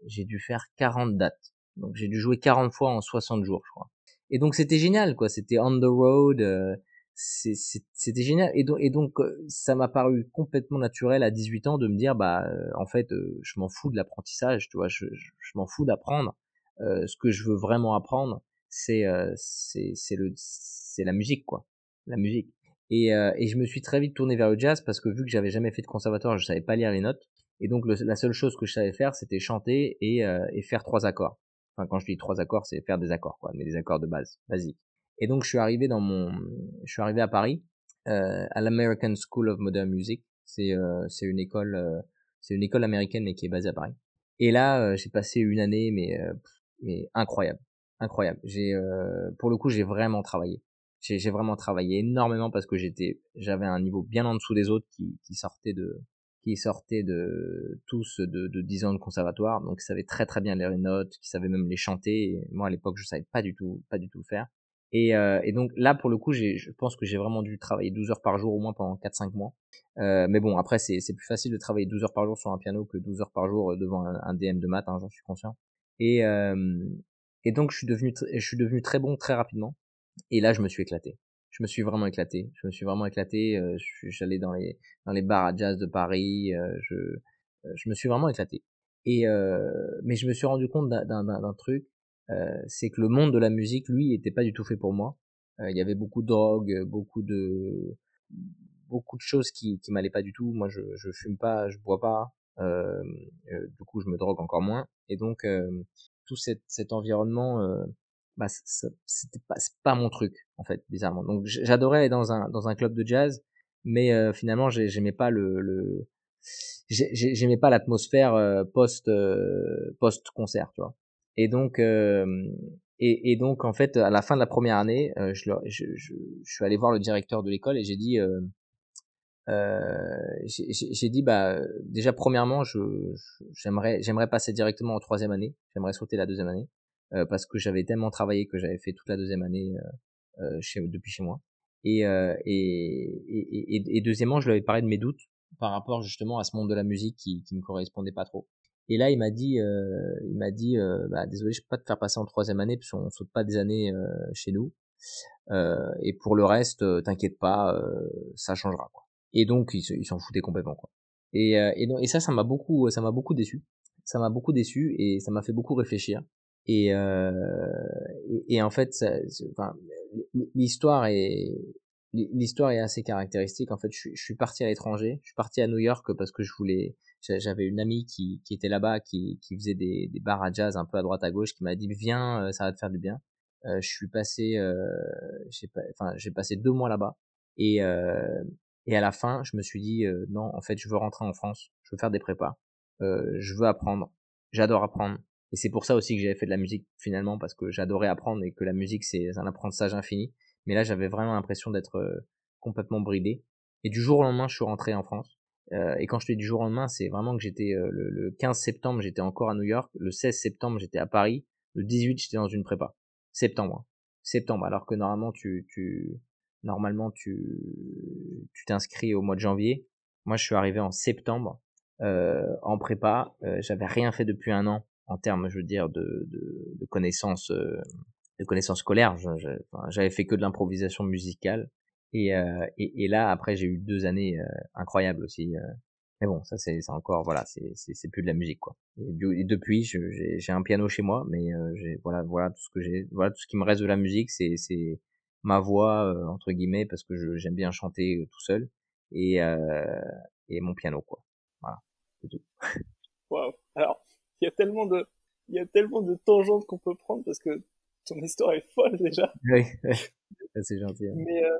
j'ai dû faire 40 dates. Donc j'ai dû jouer 40 fois en 60 jours je crois. Et donc c'était génial quoi. C'était on the road euh, c'était génial. Et donc, et donc euh, ça m'a paru complètement naturel à 18 ans de me dire bah euh, en fait euh, je m'en fous de l'apprentissage tu vois. Je, je, je m'en fous d'apprendre. Ce que je veux vraiment apprendre c'est c'est le c'est la musique quoi. La musique et, euh, et je me suis très vite tourné vers le jazz parce que vu que j'avais jamais fait de conservatoire, je savais pas lire les notes. Et donc la seule chose que je savais faire, c'était chanter et, euh, et faire trois accords. Enfin, quand je dis trois accords, c'est faire des accords, quoi, mais des accords de base, basiques. Et donc je suis arrivé dans mon, je suis arrivé à Paris, euh, à l'American School of Modern Music. C'est euh, c'est une école, euh, c'est une école américaine mais qui est basée à Paris. Et là, j'ai passé une année mais mais incroyable, incroyable. J'ai pour le coup, j'ai vraiment travaillé j'ai vraiment travaillé énormément parce que j'étais j'avais un niveau bien en dessous des autres qui, qui sortaient de qui sortaient de tous de, de 10 ans de conservatoire donc ils savaient très très bien les notes qui savaient même les chanter moi à l'époque je savais pas du tout pas du tout faire. Et, euh, et donc là pour le coup je pense que j'ai vraiment dû travailler 12 heures par jour au moins pendant 4 5 mois. Euh, mais bon après c'est plus facile de travailler 12 heures par jour sur un piano que 12 heures par jour devant un, DM de maths hein, j'en suis conscient. Et euh, et donc je suis devenu je suis devenu très bon très rapidement et là, je me suis éclaté. Je me suis vraiment éclaté. Je me suis vraiment éclaté. Euh, J'allais dans les dans les bars à jazz de Paris. Euh, je euh, je me suis vraiment éclaté. Et euh, mais je me suis rendu compte d'un truc, euh, c'est que le monde de la musique, lui, était pas du tout fait pour moi. il y avait beaucoup de drogue, beaucoup de beaucoup de choses qui qui m'allaient pas du tout. Moi, je je fume pas, je bois pas. Du coup, je me drogue encore moins. Et donc, tout cet, cet environnement, bah, c'était pas, c'est pas mon truc en fait, bizarrement. Donc, j'adorais aller dans un dans un club de jazz, mais finalement, j'aimais pas le, j'aimais pas l'atmosphère post post concert, tu vois. Et donc, et, donc, en fait, à la fin de la première année, euh, je, suis allé voir le directeur de l'école et j'ai dit, euh, euh, j'ai dit, bah, déjà, premièrement, je, j'aimerais, j'aimerais passer directement en troisième année. J'aimerais sauter la deuxième année euh, parce que j'avais tellement travaillé que j'avais fait toute la deuxième année euh, euh, chez, depuis chez moi. Et, et, et, et, deuxièmement, je lui avais parlé de mes doutes par rapport justement à ce monde de la musique qui, qui me correspondait pas trop. Et là, il m'a dit, euh, il m'a dit, euh, bah, désolé, je peux pas te faire passer en troisième année parce qu'on saute pas des années euh, chez nous. Euh, et pour le reste, euh, t'inquiète pas, euh, ça changera. Quoi. Et donc, il s'en foutait complètement. Quoi. Et, et, et ça, ça m'a beaucoup, ça m'a beaucoup déçu. Ça m'a beaucoup déçu et ça m'a fait beaucoup réfléchir. Et, et, et, en fait, enfin, l'histoire est, l'histoire est assez caractéristique. En fait, je, suis parti à l'étranger. Je suis parti à New York parce que je voulais, j'avais une amie qui, qui était là-bas, qui, qui faisait des, des bars à jazz un peu à droite à gauche, qui m'a dit viens, euh, ça va te faire du bien. Euh, je suis passé, euh, j'ai enfin j'ai passé deux mois là-bas et euh, et à la fin je me suis dit euh, non en fait je veux rentrer en France, je veux faire des prépas, je veux apprendre, j'adore apprendre et c'est pour ça aussi que j'avais fait de la musique finalement parce que j'adorais apprendre et que la musique c'est un apprentissage infini. Mais là j'avais vraiment l'impression d'être complètement bridé et du jour au lendemain je suis rentré en France euh, et quand je te dis du jour au lendemain, c'est vraiment que j'étais euh, le, 15 septembre, j'étais encore à New York, le 16 septembre, j'étais à Paris, le 18, j'étais dans une prépa. Septembre. Hein. Septembre, alors que normalement tu tu normalement tu tu t'inscris au mois de janvier. Moi, je suis arrivé en septembre euh, en prépa, j'avais rien fait depuis un an en termes, je veux dire, de de, de connaissances de connaissances scolaires. J'avais fait que de l'improvisation musicale. Et, euh, et, et, là, après, j'ai eu deux années euh, incroyables aussi. Euh. Mais bon, ça c'est encore voilà, c'est plus de la musique quoi. Et, depuis, j'ai un piano chez moi, mais j'ai voilà voilà tout ce que j'ai voilà tout ce qui me reste de la musique, c'est ma voix entre guillemets parce que j'aime bien chanter tout seul et et mon piano quoi. Voilà, c'est tout. Waouh. Alors, il y a tellement de il y a tellement de tangentes qu'on peut prendre parce que ton histoire est folle déjà. Oui, c'est gentil. Hein. Mais euh,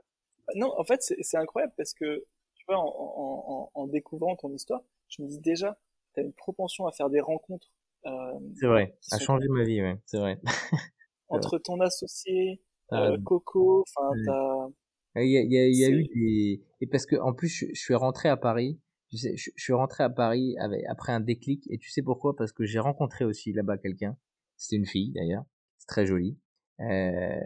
non, en fait, c'est incroyable parce que, tu vois, en, en, en, découvrant ton histoire, je me dis déjà, tu as une propension à faire des rencontres. Euh, c'est vrai, à changer ma vie, ouais, c'est vrai. entre ton associé, euh, Coco, enfin, t'as... Il y a, il y a, y a eu des... Et parce que, en plus, je, suis rentré à Paris, tu sais, je, suis rentré à Paris avec, après un déclic, et tu sais pourquoi? Parce que j'ai rencontré aussi là-bas quelqu'un, c'était une fille d'ailleurs, c'est très joli, euh,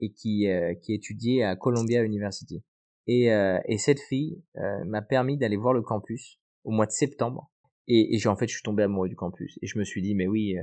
et qui, euh, qui étudiait à Columbia University. Et, euh, et cette fille euh, m'a permis d'aller voir le campus au mois de septembre. Et, et j'ai en fait, je suis tombé amoureux du campus. Et je me suis dit, mais oui,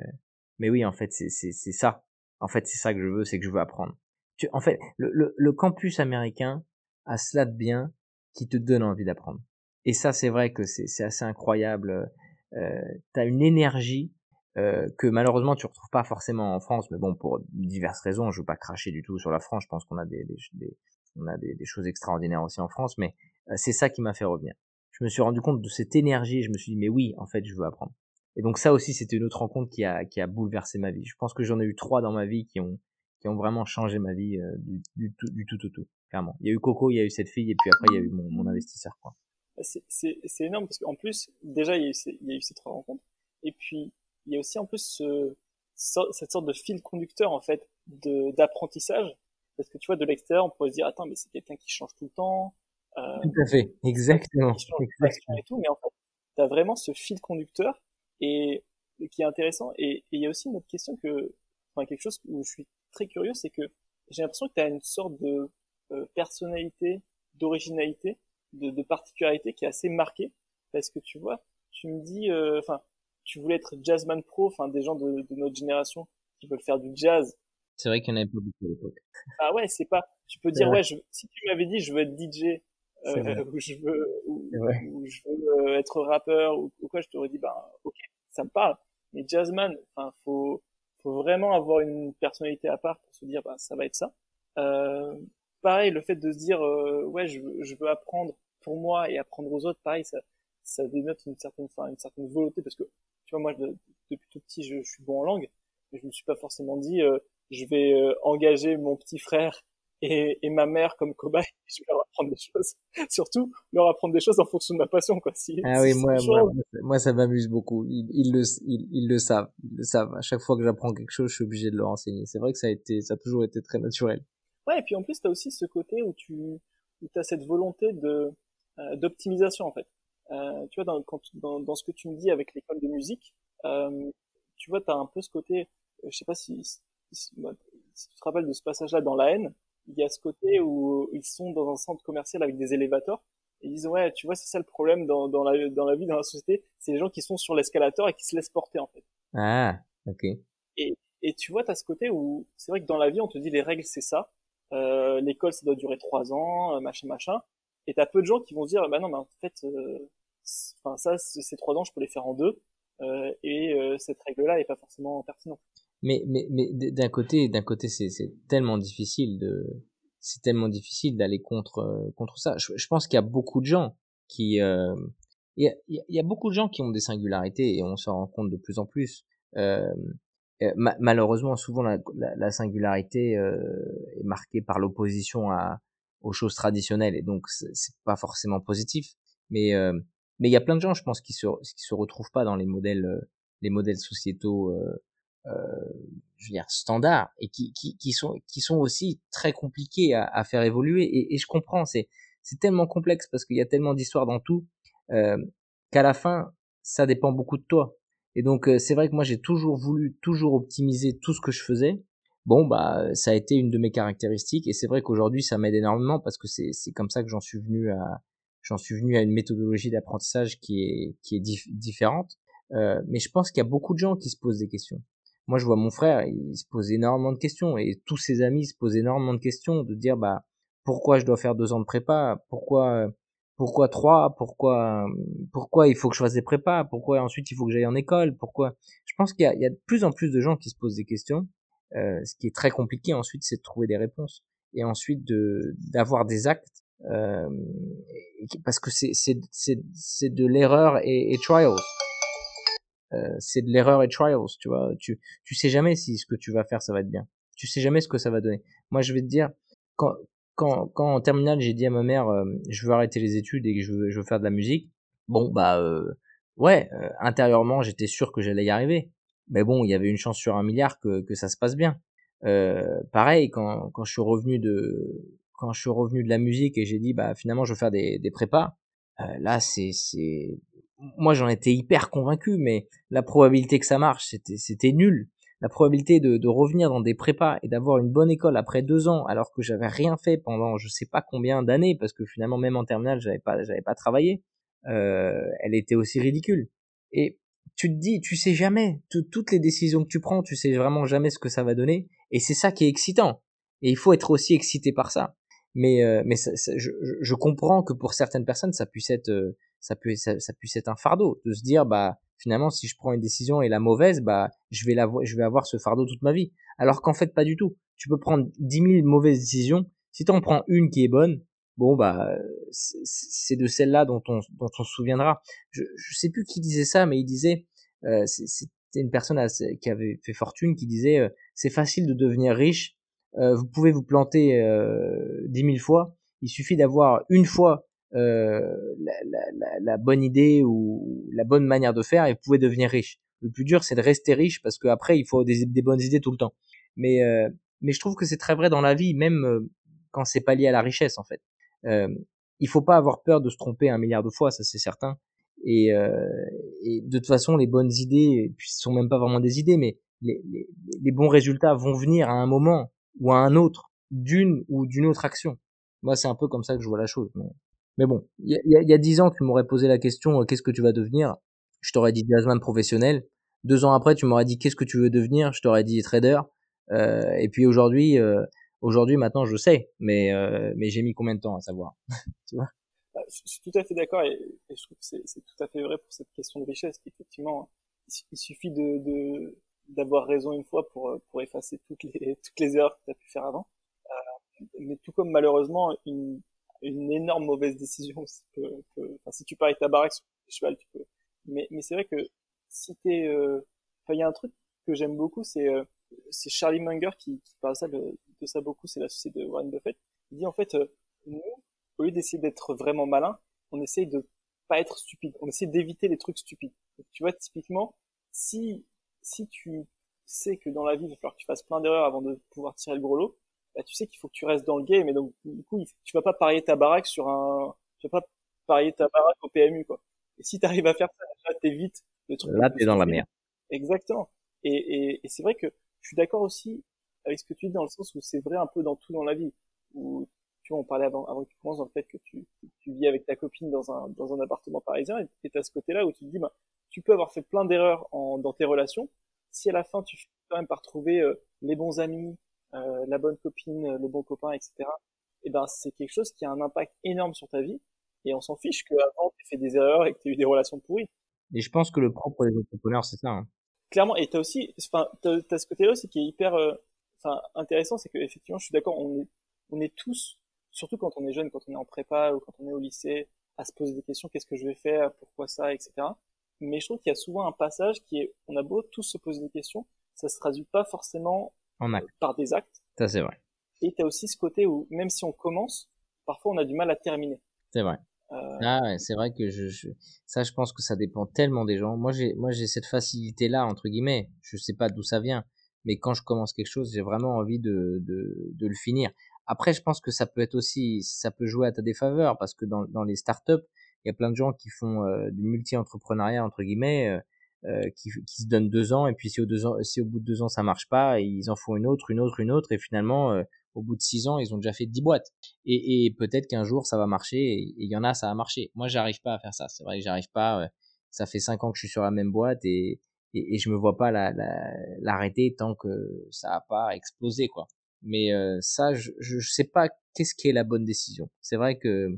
mais oui, en fait, c'est c'est ça. En fait, c'est ça que je veux, c'est que je veux apprendre. Tu, en fait, le, le, le campus américain a cela de bien qui te donne envie d'apprendre. Et ça, c'est vrai que c'est assez incroyable. Euh, T'as une énergie euh, que malheureusement tu retrouves pas forcément en France, mais bon pour diverses raisons, je veux pas cracher du tout sur la France, je pense qu'on a des, des, on a des, des, choses extraordinaires aussi en France, mais euh, c'est ça qui m'a fait revenir. Je me suis rendu compte de cette énergie, je me suis dit mais oui, en fait je veux apprendre. Et donc ça aussi c'était une autre rencontre qui a qui a bouleversé ma vie. Je pense que j'en ai eu trois dans ma vie qui ont qui ont vraiment changé ma vie euh, du, du, tout du tout tout tout clairement. Il y a eu Coco, il y a eu cette fille et puis après il y a eu mon, mon investisseur quoi. C'est énorme parce qu'en plus déjà il y, a eu il y a eu ces trois rencontres. Et puis il y a aussi en plus ce, cette sorte de fil conducteur en fait de d'apprentissage. Parce que tu vois de l'extérieur on pourrait se dire attends mais c'est quelqu'un qui change tout le temps euh, tout à fait. Exactement, exactement. et tout mais en fait tu as vraiment ce fil conducteur et qui est intéressant. Et, il y a aussi une autre question que enfin quelque chose où je suis très curieux c'est que j'ai l'impression que tu as une sorte de euh, personnalité d'originalité de, de particularité qui est assez marquée parce que tu vois tu me dis euh, enfin tu voulais être jazzman pro, enfin des gens de, de, notre génération qui veulent faire du jazz. C'est vrai qu'il n'y en avait pas beaucoup à l'époque. Ah ouais, c'est pas. Tu peux dire ouais, je, si tu m'avais dit je veux être DJ euh, ou je veux ou, je veux euh, être rappeur ou, quoi, je t'aurais dit bah ok, ça me parle. Mais jazzman, enfin faut faut vraiment avoir une personnalité à part pour se dire bah ça va être ça. Euh, pareil, le fait de se dire euh, ouais je veux, je veux apprendre pour moi et apprendre aux autres, pareil ça ça dénote une certaine, enfin, une certaine volonté parce que tu vois moi depuis tout petit je, je, suis bon en langue, mais je me suis pas forcément dit je vais engager mon petit frère et, et ma mère comme cobaye, je vais leur apprendre des choses. Surtout, leur apprendre des choses en fonction de ma passion, quoi. Si, ah oui, moi, moi, moi, ça m'amuse beaucoup. Ils, ils le, ils, ils, le savent. Ils le savent. À chaque fois que j'apprends quelque chose, je suis obligé de leur enseigner. C'est vrai que ça a été, ça a toujours été très naturel. Ouais, et puis en plus, t'as aussi ce côté où tu, où t'as cette volonté de, euh, d'optimisation, en fait. Euh, tu vois, dans, quand, dans, dans, ce que tu me dis avec l'école de musique, euh, tu vois, t'as un peu ce côté, euh, je sais pas si, si, si, tu te rappelles de ce passage-là dans la haine, il y a ce côté où ils sont dans un centre commercial avec des élévateurs et ils disent ouais tu vois c'est ça le problème dans, dans la dans la vie dans la société c'est les gens qui sont sur l'escalator et qui se laissent porter en fait. Ah ok. Et et tu vois t'as ce côté où c'est vrai que dans la vie on te dit les règles c'est ça euh, l'école ça doit durer trois ans euh, machin machin. Et t'as peu de gens qui vont se dire bah non mais en fait euh, enfin ça ces trois ans je peux les faire en deux. Euh, et euh, cette règle là est pas forcément pertinente. Mais mais mais d'un côté d'un côté c'est c'est tellement difficile de c'est tellement difficile d'aller contre contre ça. Je, pense qu'il y a beaucoup de gens qui il, y a, il y a beaucoup de gens qui ont des singularités et on s'en rend compte de plus en plus. Euh, malheureusement souvent la singularité euh, est marquée par l'opposition à aux choses traditionnelles et donc c'est pas forcément positif. Mais euh, mais il y a plein de gens je pense qui se qui se retrouvent pas dans les modèles les modèles sociétaux euh, je veux dire standards et qui, qui, qui sont qui sont aussi très compliqués à, à faire évoluer. Et, et je comprends c'est c'est tellement complexe parce qu'il y a tellement d'histoires dans tout euh, qu'à la fin ça dépend beaucoup de toi et donc euh, c'est vrai que moi j'ai toujours voulu toujours optimiser tout ce que je faisais. Bon bah ça a été une de mes caractéristiques et c'est vrai qu'aujourd'hui ça m'aide énormément parce que c'est comme ça que j'en suis venu à j'en suis venu à une méthodologie d'apprentissage qui est différente. Euh, mais je pense qu'il y a beaucoup de gens qui se posent des questions. Moi je vois mon frère, il se pose énormément de questions et tous ses amis se posent énormément de questions de dire bah pourquoi je dois faire deux ans de prépa, pourquoi pourquoi trois, pourquoi pourquoi il faut que je fasse des prépas, pourquoi ensuite il faut que j'aille en école, pourquoi? Je pense qu'il y, y a, de plus en plus de gens qui se posent des questions. Euh, ce qui est très compliqué ensuite, c'est de trouver des réponses et ensuite de d'avoir des actes euh, parce que c'est c'est c'est c'est de l'erreur et, et trials. Euh, c'est de l'erreur et trials, tu vois. Tu, tu sais jamais si ce que tu vas faire, ça va être bien. Tu sais jamais ce que ça va donner. Moi, je vais te dire, quand, quand, en terminale, j'ai dit à ma mère, euh, je veux arrêter les études et je veux, je veux faire de la musique, bon, bah, euh, ouais, intérieurement, j'étais sûr que j'allais y arriver. Mais bon, il y avait une chance sur un milliard que, que ça se passe bien. pareil, quand, quand je suis revenu de, quand je suis revenu de la musique et j'ai dit, bah, finalement, je veux faire des, des prépas, là, c'est, c'est, moi j'en étais hyper convaincu, mais la probabilité que ça marche, c'était, c'était nul. La probabilité de, de, revenir dans des prépas et d'avoir une bonne école après deux ans, alors que j'avais rien fait pendant je sais pas combien d'années, parce que finalement même en terminale j'avais pas, j'avais pas travaillé, euh, elle était aussi ridicule. Et tu te dis, tu sais jamais, toutes les décisions que tu prends, tu sais vraiment jamais ce que ça va donner, et c'est ça qui est excitant. Et il faut être aussi excité par ça. Mais, euh, mais ça, je, je, comprends que pour certaines personnes, ça puisse être euh, ça ça, ça, puisse être un fardeau de se dire bah finalement si je prends une décision et la mauvaise bah je vais la je vais avoir ce fardeau toute ma vie. Alors qu'en fait pas du tout. Tu peux prendre dix mille mauvaises décisions. Si tu en prends une qui est bonne bon bah c'est de celle-là dont on dont on se souviendra. Je je sais plus qui disait ça mais il disait euh, c'était une personne qui avait fait fortune qui disait euh, c'est facile de devenir riche. Euh, vous pouvez vous planter euh, dix mille fois. Il suffit d'avoir une fois euh, la, la, la, bonne idée ou la bonne manière de faire et vous pouvez devenir riche. Le plus dur, c'est de rester riche parce qu'après, il faut des, des, bonnes idées tout le temps. Mais, euh, mais je trouve que c'est très vrai dans la vie, même euh, quand c'est pas lié à la richesse, en fait. Euh, il faut pas avoir peur de se tromper un milliard de fois, ça c'est certain. Et, euh, et, de toute façon, les bonnes idées, puis ce sont même pas vraiment des idées, mais les, les, les bons résultats vont venir à un moment ou à un autre d'une ou d'une autre action. Moi, c'est un peu comme ça que je vois la chose. Mais... Mais bon, il y a, dix ans, tu m'aurais posé la question euh, qu'est-ce que tu vas devenir? Je t'aurais dit jazzman professionnel. Deux ans après, tu m'aurais dit qu'est-ce que tu veux devenir? Je t'aurais dit trader. Euh, et puis aujourd'hui, euh, aujourd'hui, maintenant, je sais, mais euh, mais j'ai mis combien de temps à savoir? Tu vois? Bah, Je suis tout à fait d'accord et, je trouve que c'est tout à fait vrai pour cette question de richesse. Effectivement, il suffit de d'avoir raison une fois pour pour effacer toutes les toutes les erreurs que tu as pu faire avant. Euh, mais tout comme malheureusement une une énorme mauvaise décision. Que, que, enfin, si tu paries ta baraque sur cheval, tu peux. Mais, mais c'est vrai que si t'es, euh, enfin, il y a un truc que j'aime beaucoup, c'est, euh, c'est Charlie Munger qui, qui parle ça de, ça beaucoup, c'est l'associé de Warren Buffett. Il dit en fait, euh, nous, au lieu d'essayer d'être vraiment malin, on essaye de pas être stupide. On essaie d'éviter les trucs stupides. tu vois, typiquement, si, si tu sais que dans la vie, il va falloir que tu fasses plein d'erreurs avant de pouvoir tirer le gros lot, bah, tu sais qu'il faut que tu restes dans le game et donc, du coup, tu vas pas parier ta baraque sur un, tu vas pas parier ta baraque au PMU, quoi. Et si tu arrives à faire ça, là, t'évites le truc. Là, t'es dans la merde. Exactement. Et, et, et c'est vrai que je suis d'accord aussi avec ce que tu dis dans le sens où c'est vrai un peu dans tout dans la vie. Où, tu vois, on parlait avant, avant que tu commences dans le fait que tu, tu vis avec ta copine dans un, dans un appartement parisien et tu à ce côté-là où tu te dis, bah, tu peux avoir fait plein d'erreurs dans tes relations. Si à la fin tu finis quand même par trouver euh, les bons amis, euh, la bonne copine, le bon copain, etc. Et eh ben c'est quelque chose qui a un impact énorme sur ta vie et on s'en fiche qu'avant tu fait des erreurs et que tu eu des relations pourries. Et je pense que le propre des entrepreneurs c'est ça. Hein. Clairement et t'as aussi, enfin t'as, as ce côté-là aussi qui est hyper, euh, enfin intéressant, c'est que effectivement je suis d'accord, on est on est tous, surtout quand on est jeune, quand on est en prépa ou quand on est au lycée, à se poser des questions, qu'est-ce que je vais faire, pourquoi ça, etc. Mais je trouve qu'il y a souvent un passage qui est, on a beau tous se poser des questions, ça se traduit pas forcément en par des actes. Ça c'est vrai. Et tu as aussi ce côté où même si on commence, parfois on a du mal à terminer. C'est vrai. Euh... Ah ouais, c'est vrai que je, je, ça je pense que ça dépend tellement des gens. Moi j'ai moi j'ai cette facilité là entre guillemets. Je sais pas d'où ça vient, mais quand je commence quelque chose, j'ai vraiment envie de, de de le finir. Après je pense que ça peut être aussi ça peut jouer à ta défaveur parce que dans dans les startups, il y a plein de gens qui font euh, du multi-entrepreneuriat entre guillemets euh, euh, qui, qui, se donnent deux ans et puis si au, deux ans, si au bout de deux ans ça marche pas, ils en font une autre, une autre, une autre et finalement euh, au bout de six ans ils ont déjà fait dix boîtes et, et peut-être qu'un jour ça va marcher et il y en a ça a marché. Moi j'arrive pas à faire ça, c'est vrai que j'arrive pas. Euh, ça fait cinq ans que je suis sur la même boîte et et, et je me vois pas l'arrêter la, tant que ça a pas explosé quoi. Mais ça je, je sais pas qu'est-ce qui est la bonne décision. C'est vrai que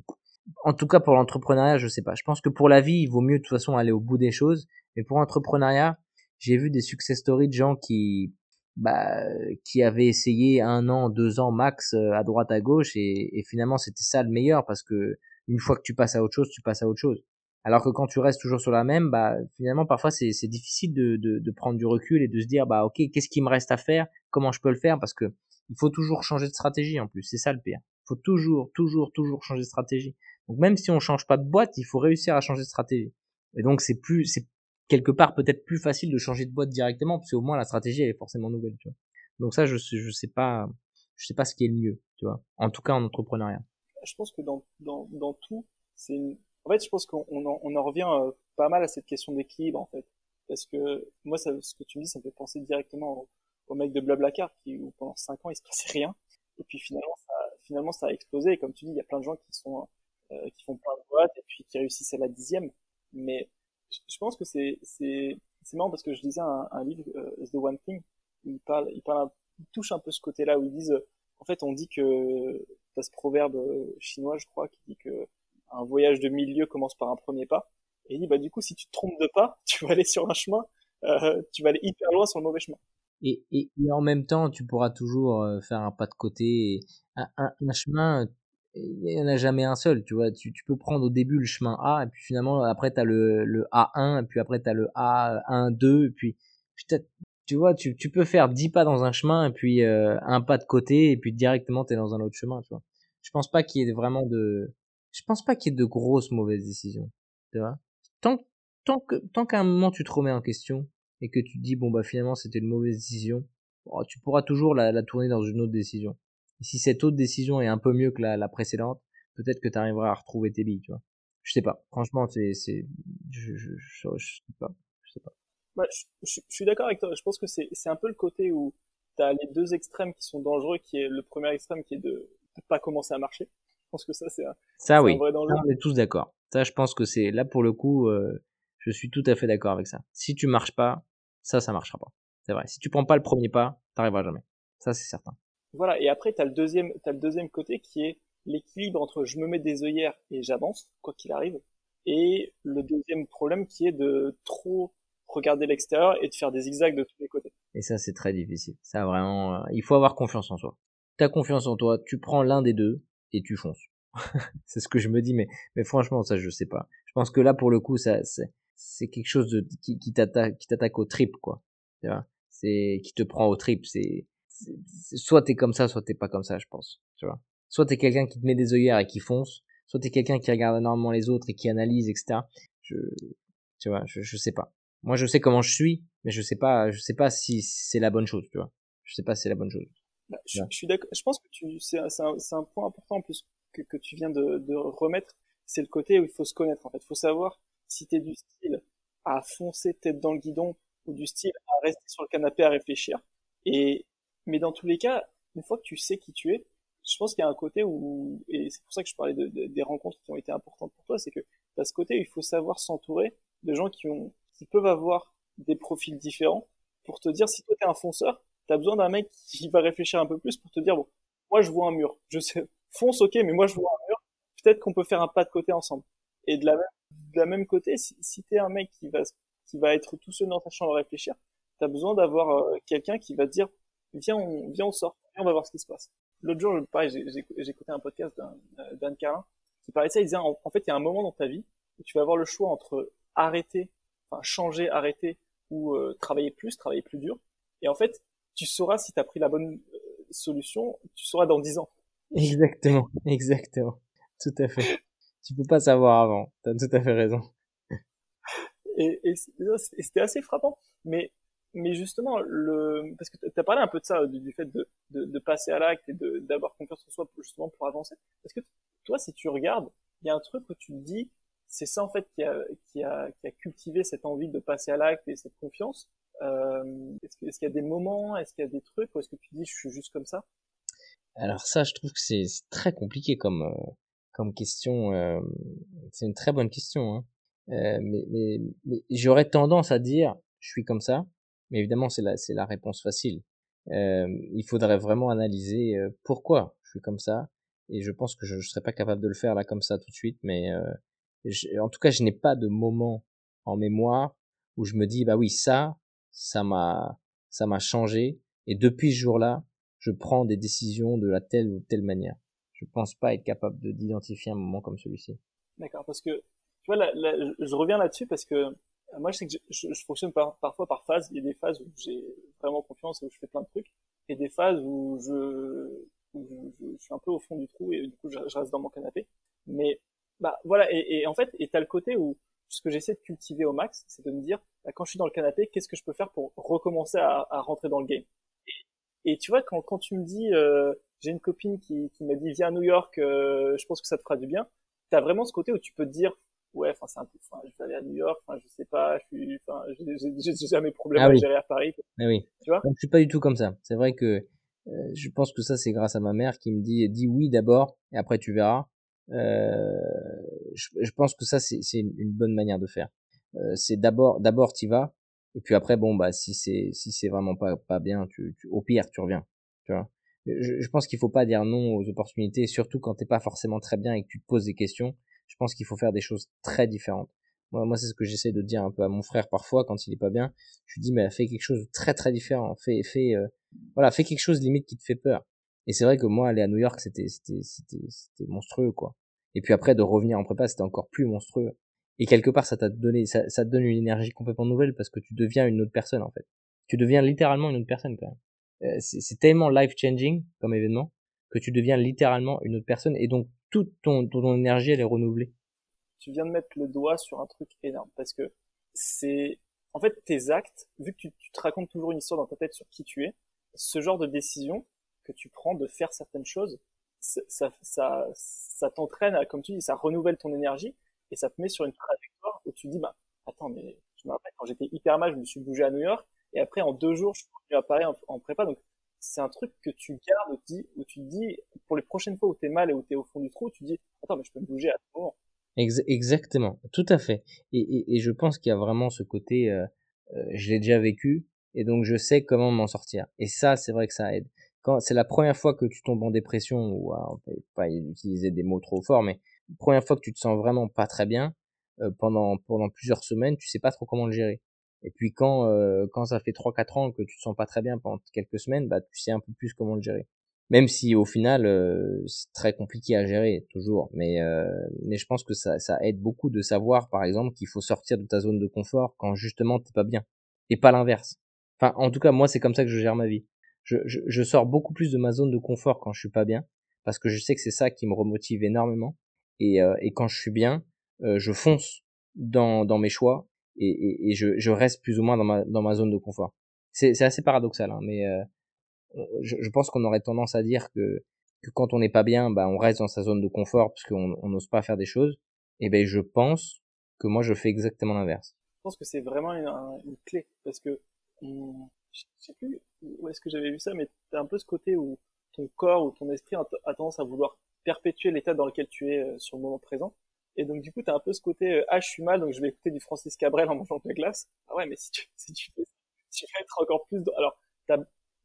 en tout cas pour l'entrepreneuriat, je sais pas. Je pense que pour la vie, il vaut mieux de toute façon aller au bout des choses. Mais pour l'entrepreneuriat, j'ai vu des success stories de gens qui, bah, qui avaient essayé un an, deux ans max euh, à droite à gauche et, et finalement c'était ça le meilleur parce que une fois que tu passes à autre chose, tu passes à autre chose. Alors que quand tu restes toujours sur la même, bah finalement parfois c'est c'est difficile de, de, de prendre du recul et de se dire bah ok qu'est-ce qui me reste à faire, comment je peux le faire? Parce que il faut toujours changer de stratégie en plus, c'est ça le pire. Il faut toujours toujours toujours changer de stratégie. Donc même si on change pas de boîte, il faut réussir à changer de stratégie. Et donc c'est plus, c'est quelque part peut-être plus facile de changer de boîte directement parce qu'au moins la stratégie elle est forcément nouvelle, tu vois. Donc ça je je sais pas, je sais pas ce qui est le mieux, tu vois. En tout cas en entrepreneuriat. Je pense que dans dans dans tout, c'est une... en fait je pense qu'on en, on en revient euh, pas mal à cette question d'équilibre en fait, parce que moi ça, ce que tu me dis ça me fait penser directement au, au mec de Blablacar qui où pendant cinq ans il se passait rien et puis finalement ça finalement ça a explosé et comme tu dis il y a plein de gens qui sont euh, qui font plein de boîtes et puis qui réussissent à la dixième. Mais je pense que c'est c'est c'est marrant parce que je lisais un, un livre euh, The One Thing. Il parle il parle il touche un peu ce côté-là où ils disent en fait on dit que t'as ce proverbe chinois je crois qui dit que un voyage de mille lieues commence par un premier pas. Et il dit bah du coup si tu te trompes de pas tu vas aller sur un chemin euh, tu vas aller hyper loin sur le mauvais chemin. Et, et, et en même temps tu pourras toujours euh, faire un pas de côté un, un chemin il y en a jamais un seul, tu vois. Tu, tu peux prendre au début le chemin A, et puis finalement, après, t'as le, le A1, et puis après, t'as le A1, 2, et puis, tu vois, tu, tu peux faire 10 pas dans un chemin, et puis euh, un pas de côté, et puis directement, t'es dans un autre chemin, tu vois. Je pense pas qu'il y ait vraiment de... Je pense pas qu'il y ait de grosses mauvaises décisions, tu vois. Tant, tant que tant qu'à un moment, tu te remets en question, et que tu te dis, bon, bah finalement, c'était une mauvaise décision, oh, tu pourras toujours la, la tourner dans une autre décision. Et si cette autre décision est un peu mieux que la, la précédente, peut-être que tu arriveras à retrouver tes billes, tu vois. Je sais pas. Franchement, c'est, c'est, je, je, je, je, sais pas. Je sais pas. Bah, je, je, suis d'accord avec toi. Je pense que c'est, c'est un peu le côté où tu as les deux extrêmes qui sont dangereux, qui est le premier extrême qui est de ne pas commencer à marcher. Je pense que ça, c'est un, ça, oui. vrai danger. on est tous d'accord. Ça, je pense que c'est, là, pour le coup, euh, je suis tout à fait d'accord avec ça. Si tu marches pas, ça, ça marchera pas. C'est vrai. Si tu prends pas le premier pas, t'arriveras jamais. Ça, c'est certain. Voilà. Et après, t'as le deuxième, t'as le deuxième côté qui est l'équilibre entre je me mets des œillères et j'avance, quoi qu'il arrive. Et le deuxième problème qui est de trop regarder l'extérieur et de faire des zigzags de tous les côtés. Et ça, c'est très difficile. Ça, vraiment, euh, il faut avoir confiance en soi. T'as confiance en toi, tu prends l'un des deux et tu fonces. c'est ce que je me dis, mais, mais franchement, ça, je sais pas. Je pense que là, pour le coup, ça, c'est, quelque chose de, qui, qui t'attaque, qui t'attaque au trip, quoi. Tu c'est, qui te prend au trip. C'est, soit t'es comme ça, soit t'es pas comme ça, je pense. Tu vois. Soit t'es quelqu'un qui te met des œillères et qui fonce, soit t'es quelqu'un qui regarde énormément les autres et qui analyse, etc. Je, tu vois, je, je sais pas. Moi, je sais comment je suis, mais je sais pas, je sais pas si c'est la bonne chose, tu vois. Je sais pas si c'est la bonne chose. Bah, je, suis d'accord. Je pense que tu, c'est, un, un, point important en plus que, que tu viens de, de remettre. C'est le côté où il faut se connaître. En fait, il faut savoir si t'es du style à foncer tête dans le guidon ou du style à rester sur le canapé à réfléchir. Et mais dans tous les cas, une fois que tu sais qui tu es, je pense qu'il y a un côté où et c'est pour ça que je parlais de, des rencontres qui ont été importantes pour toi, c'est que à ce côté il faut savoir s'entourer de gens qui ont qui peuvent avoir des profils différents pour te dire si toi t'es un fonceur, t'as besoin d'un mec qui va réfléchir un peu plus pour te dire bon, moi je vois un mur, je sais fonce ok, mais moi je vois un mur, peut-être qu'on peut faire un pas de côté ensemble. Et de la même de la même côté, si, si t'es un mec qui va qui va être tout seul dans ta chambre à réfléchir, t'as besoin d'avoir euh, quelqu'un qui va te dire viens on viens on sort, viens on va voir ce qui se passe. L'autre jour, pareil, j'ai écouté un podcast d'Anne Carin qui parlait de ça. Il disait en, fait, il y a un moment dans ta vie où tu vas avoir le choix entre arrêter, enfin changer, arrêter ou euh, travailler plus, travailler plus dur. Et en fait, tu sauras si tu as pris la bonne euh, solution, tu sauras dans 10 ans. Exactement, exactement. Tout à fait. tu peux pas savoir avant. Tu as tout à fait raison. Et, et c'était assez frappant. Mais, mais justement, le, parce que tu as parlé un peu de ça, du, fait de, de, de passer à l'acte et d'avoir confiance en soi justement pour avancer. Est-ce que toi, si tu regardes, il y a un truc où tu te dis, c'est ça en fait qui a, qui, a, qui a cultivé cette envie de passer à l'acte et cette confiance. Euh, est-ce qu'il y a des moments, est-ce qu'il y a des trucs, ou est-ce que tu dis je suis juste comme ça? Alors ça, je trouve que c'est très compliqué comme euh, comme question. Euh, c'est une très bonne question, hein. euh, mais, mais, mais j'aurais tendance à dire je suis comme ça, mais évidemment c'est la c'est la réponse facile. Euh, il faudrait vraiment analyser euh, pourquoi je suis comme ça, et je pense que je, ne serais pas capable de le faire là comme ça tout de suite, mais en tout cas je n'ai pas de moment en mémoire où je me dis bah oui ça ça m'a ça m'a changé et depuis ce jour-là je prends des décisions de la telle ou telle manière je pense pas être capable de d'identifier un moment comme celui-ci. D'accord, parce que tu vois, là, je reviens là-dessus parce que euh, moi, je sais que je, je, fonctionne par, parfois par phase. Il y a des phases où j'ai vraiment confiance et où je fais plein de trucs, et des phases où je, où je, je suis un peu au fond du trou et du coup, je, reste dans mon canapé. Mais bah voilà, et, et en fait, et t'as le côté où ce que j'essaie de cultiver au max, c'est de me dire, bah, quand je suis dans le canapé, qu'est-ce que je peux faire pour recommencer à, à rentrer dans le game? Et, et, tu vois, quand, quand tu me dis, euh, j'ai une copine qui, qui m'a dit viens à New York, euh, je pense que ça te fera du bien. T'as vraiment ce côté où tu peux te dire ouais, enfin c'est un peu, enfin je vais aller à New York, enfin je sais pas, je suis, enfin j'ai jamais problème ah à gérer à Paris. Ah oui. Tu vois? Donc, Je suis pas du tout comme ça. C'est vrai que euh, je pense que ça c'est grâce à ma mère qui me dit dis oui d'abord et après tu verras. Euh, je, je, pense que ça c'est une, une bonne manière de faire. Euh, c'est d'abord d'abord t'y vas et puis après bon bah si c'est si c'est vraiment pas pas bien tu, tu au pire tu reviens. Tu vois? Je, je pense qu'il faut pas dire non aux opportunités, surtout quand t'es pas forcément très bien et que tu te poses des questions. Je pense qu'il faut faire des choses très différentes. Moi, moi c'est ce que j'essaie de dire un peu à mon frère parfois quand il est pas bien. Je lui dis mais fais quelque chose de très très différent. Fais, fais, euh, voilà, fais quelque chose limite qui te fait peur. Et c'est vrai que moi aller à New York c'était c'était c'était c'était monstrueux quoi. Et puis après de revenir en prépa c'était encore plus monstrueux. Et quelque part ça t'a donné ça, ça te donne une énergie complètement nouvelle parce que tu deviens une autre personne en fait. Tu deviens littéralement une autre personne quand même. Euh, c'est tellement life changing comme événement que tu deviens littéralement une autre personne et donc toute ton, ton, énergie elle est renouvelée. Tu viens de mettre le doigt sur un truc énorme parce que c'est en fait tes actes, vu que tu, tu, te racontes toujours une histoire dans ta tête sur qui tu es, ce genre de décision que tu prends de faire certaines choses, ça, ça, ça, t'entraîne, comme tu dis, ça renouvelle ton énergie et ça te met sur une trajectoire où tu dis bah attends mais je me rappelle quand j'étais hyper mal, je me suis bougé à New York et après, en deux jours, je suis à Paris en, prépa. Donc, c'est un truc que tu gardes, où tu, dis, pour les prochaines fois où t'es mal et où t'es au fond du trou, tu dis, attends, mais je peux me bouger à tout moment. exactement, tout à fait. Et, je pense qu'il y a vraiment ce côté, euh, euh, je l'ai déjà vécu, et donc je sais comment m'en sortir. Et ça, c'est vrai que ça aide. Quand c'est la première fois que tu tombes en dépression, ou on peut pas utiliser des mots trop forts, mais première fois que tu te sens vraiment pas très bien, euh, pendant pendant plusieurs semaines, tu sais pas trop comment le gérer. Et puis quand euh, quand ça fait 3 4 ans que tu te sens pas très bien pendant quelques semaines, bah tu sais un peu plus comment le gérer. Même si au final, c'est très compliqué à gérer toujours. Mais, mais je pense que ça, ça aide beaucoup de savoir, par exemple, qu'il faut sortir de ta zone de confort quand justement t'es pas bien. Et pas l'inverse. Enfin, en tout cas, moi, c'est comme ça que je gère ma vie. Je, je, je, sors beaucoup plus de ma zone de confort quand je suis pas bien, parce que je sais que c'est ça qui me remotive énormément. Et, euh, et quand je suis bien, euh, je fonce dans, dans mes choix et, et, et je, je, reste plus ou moins dans ma, dans ma zone de confort. C'est assez paradoxal, hein, mais euh, je, je, pense qu'on aurait tendance à dire que, que quand on n'est pas bien, bah, on reste dans sa zone de confort parce qu'on n'ose pas faire des choses. Et ben, je pense que moi, je fais exactement l'inverse. Je pense que c'est vraiment une, une, clé parce que je sais plus où est-ce que j'avais vu ça, mais t'as un peu ce côté où ton corps ou ton esprit a tendance à vouloir perpétuer l'état dans lequel tu es euh, sur le moment présent. Et donc du coup, t'as un peu ce côté euh, ah je suis mal, donc je vais écouter du Francis Cabrel en mangeant de la glace. Ah ouais, mais si tu si tu fais tu vas être encore plus. Alors,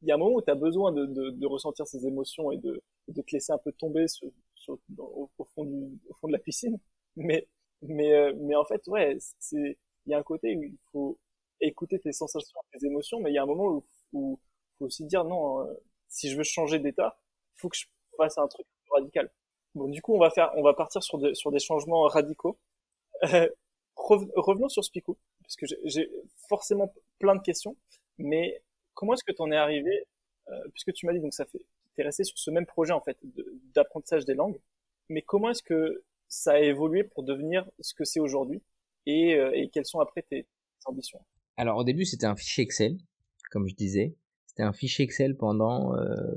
il y a un moment où tu as besoin de, de, de, ressentir ces émotions et de, de te laisser un peu tomber sur, sur, au, fond du, au fond de la piscine. Mais mais euh, mais en fait, ouais, c'est il y a un côté où il faut écouter tes sensations, tes émotions, mais il y a un moment où, où faut aussi dire non, euh, si je veux changer d'état, il faut que je fasse un truc radical. Bon, du coup, on va faire, on va partir sur, de, sur des changements radicaux. Euh, revenons sur Spicou, parce que j'ai forcément plein de questions, mais comment est-ce que tu en es arrivé, euh, puisque tu m'as dit donc ça fait, t'es resté sur ce même projet en fait d'apprentissage des langues, mais comment est-ce que ça a évolué pour devenir ce que c'est aujourd'hui et, euh, quelles sont après tes ambitions? Alors au début c'était un fichier Excel, comme je disais. C'était un fichier Excel pendant euh,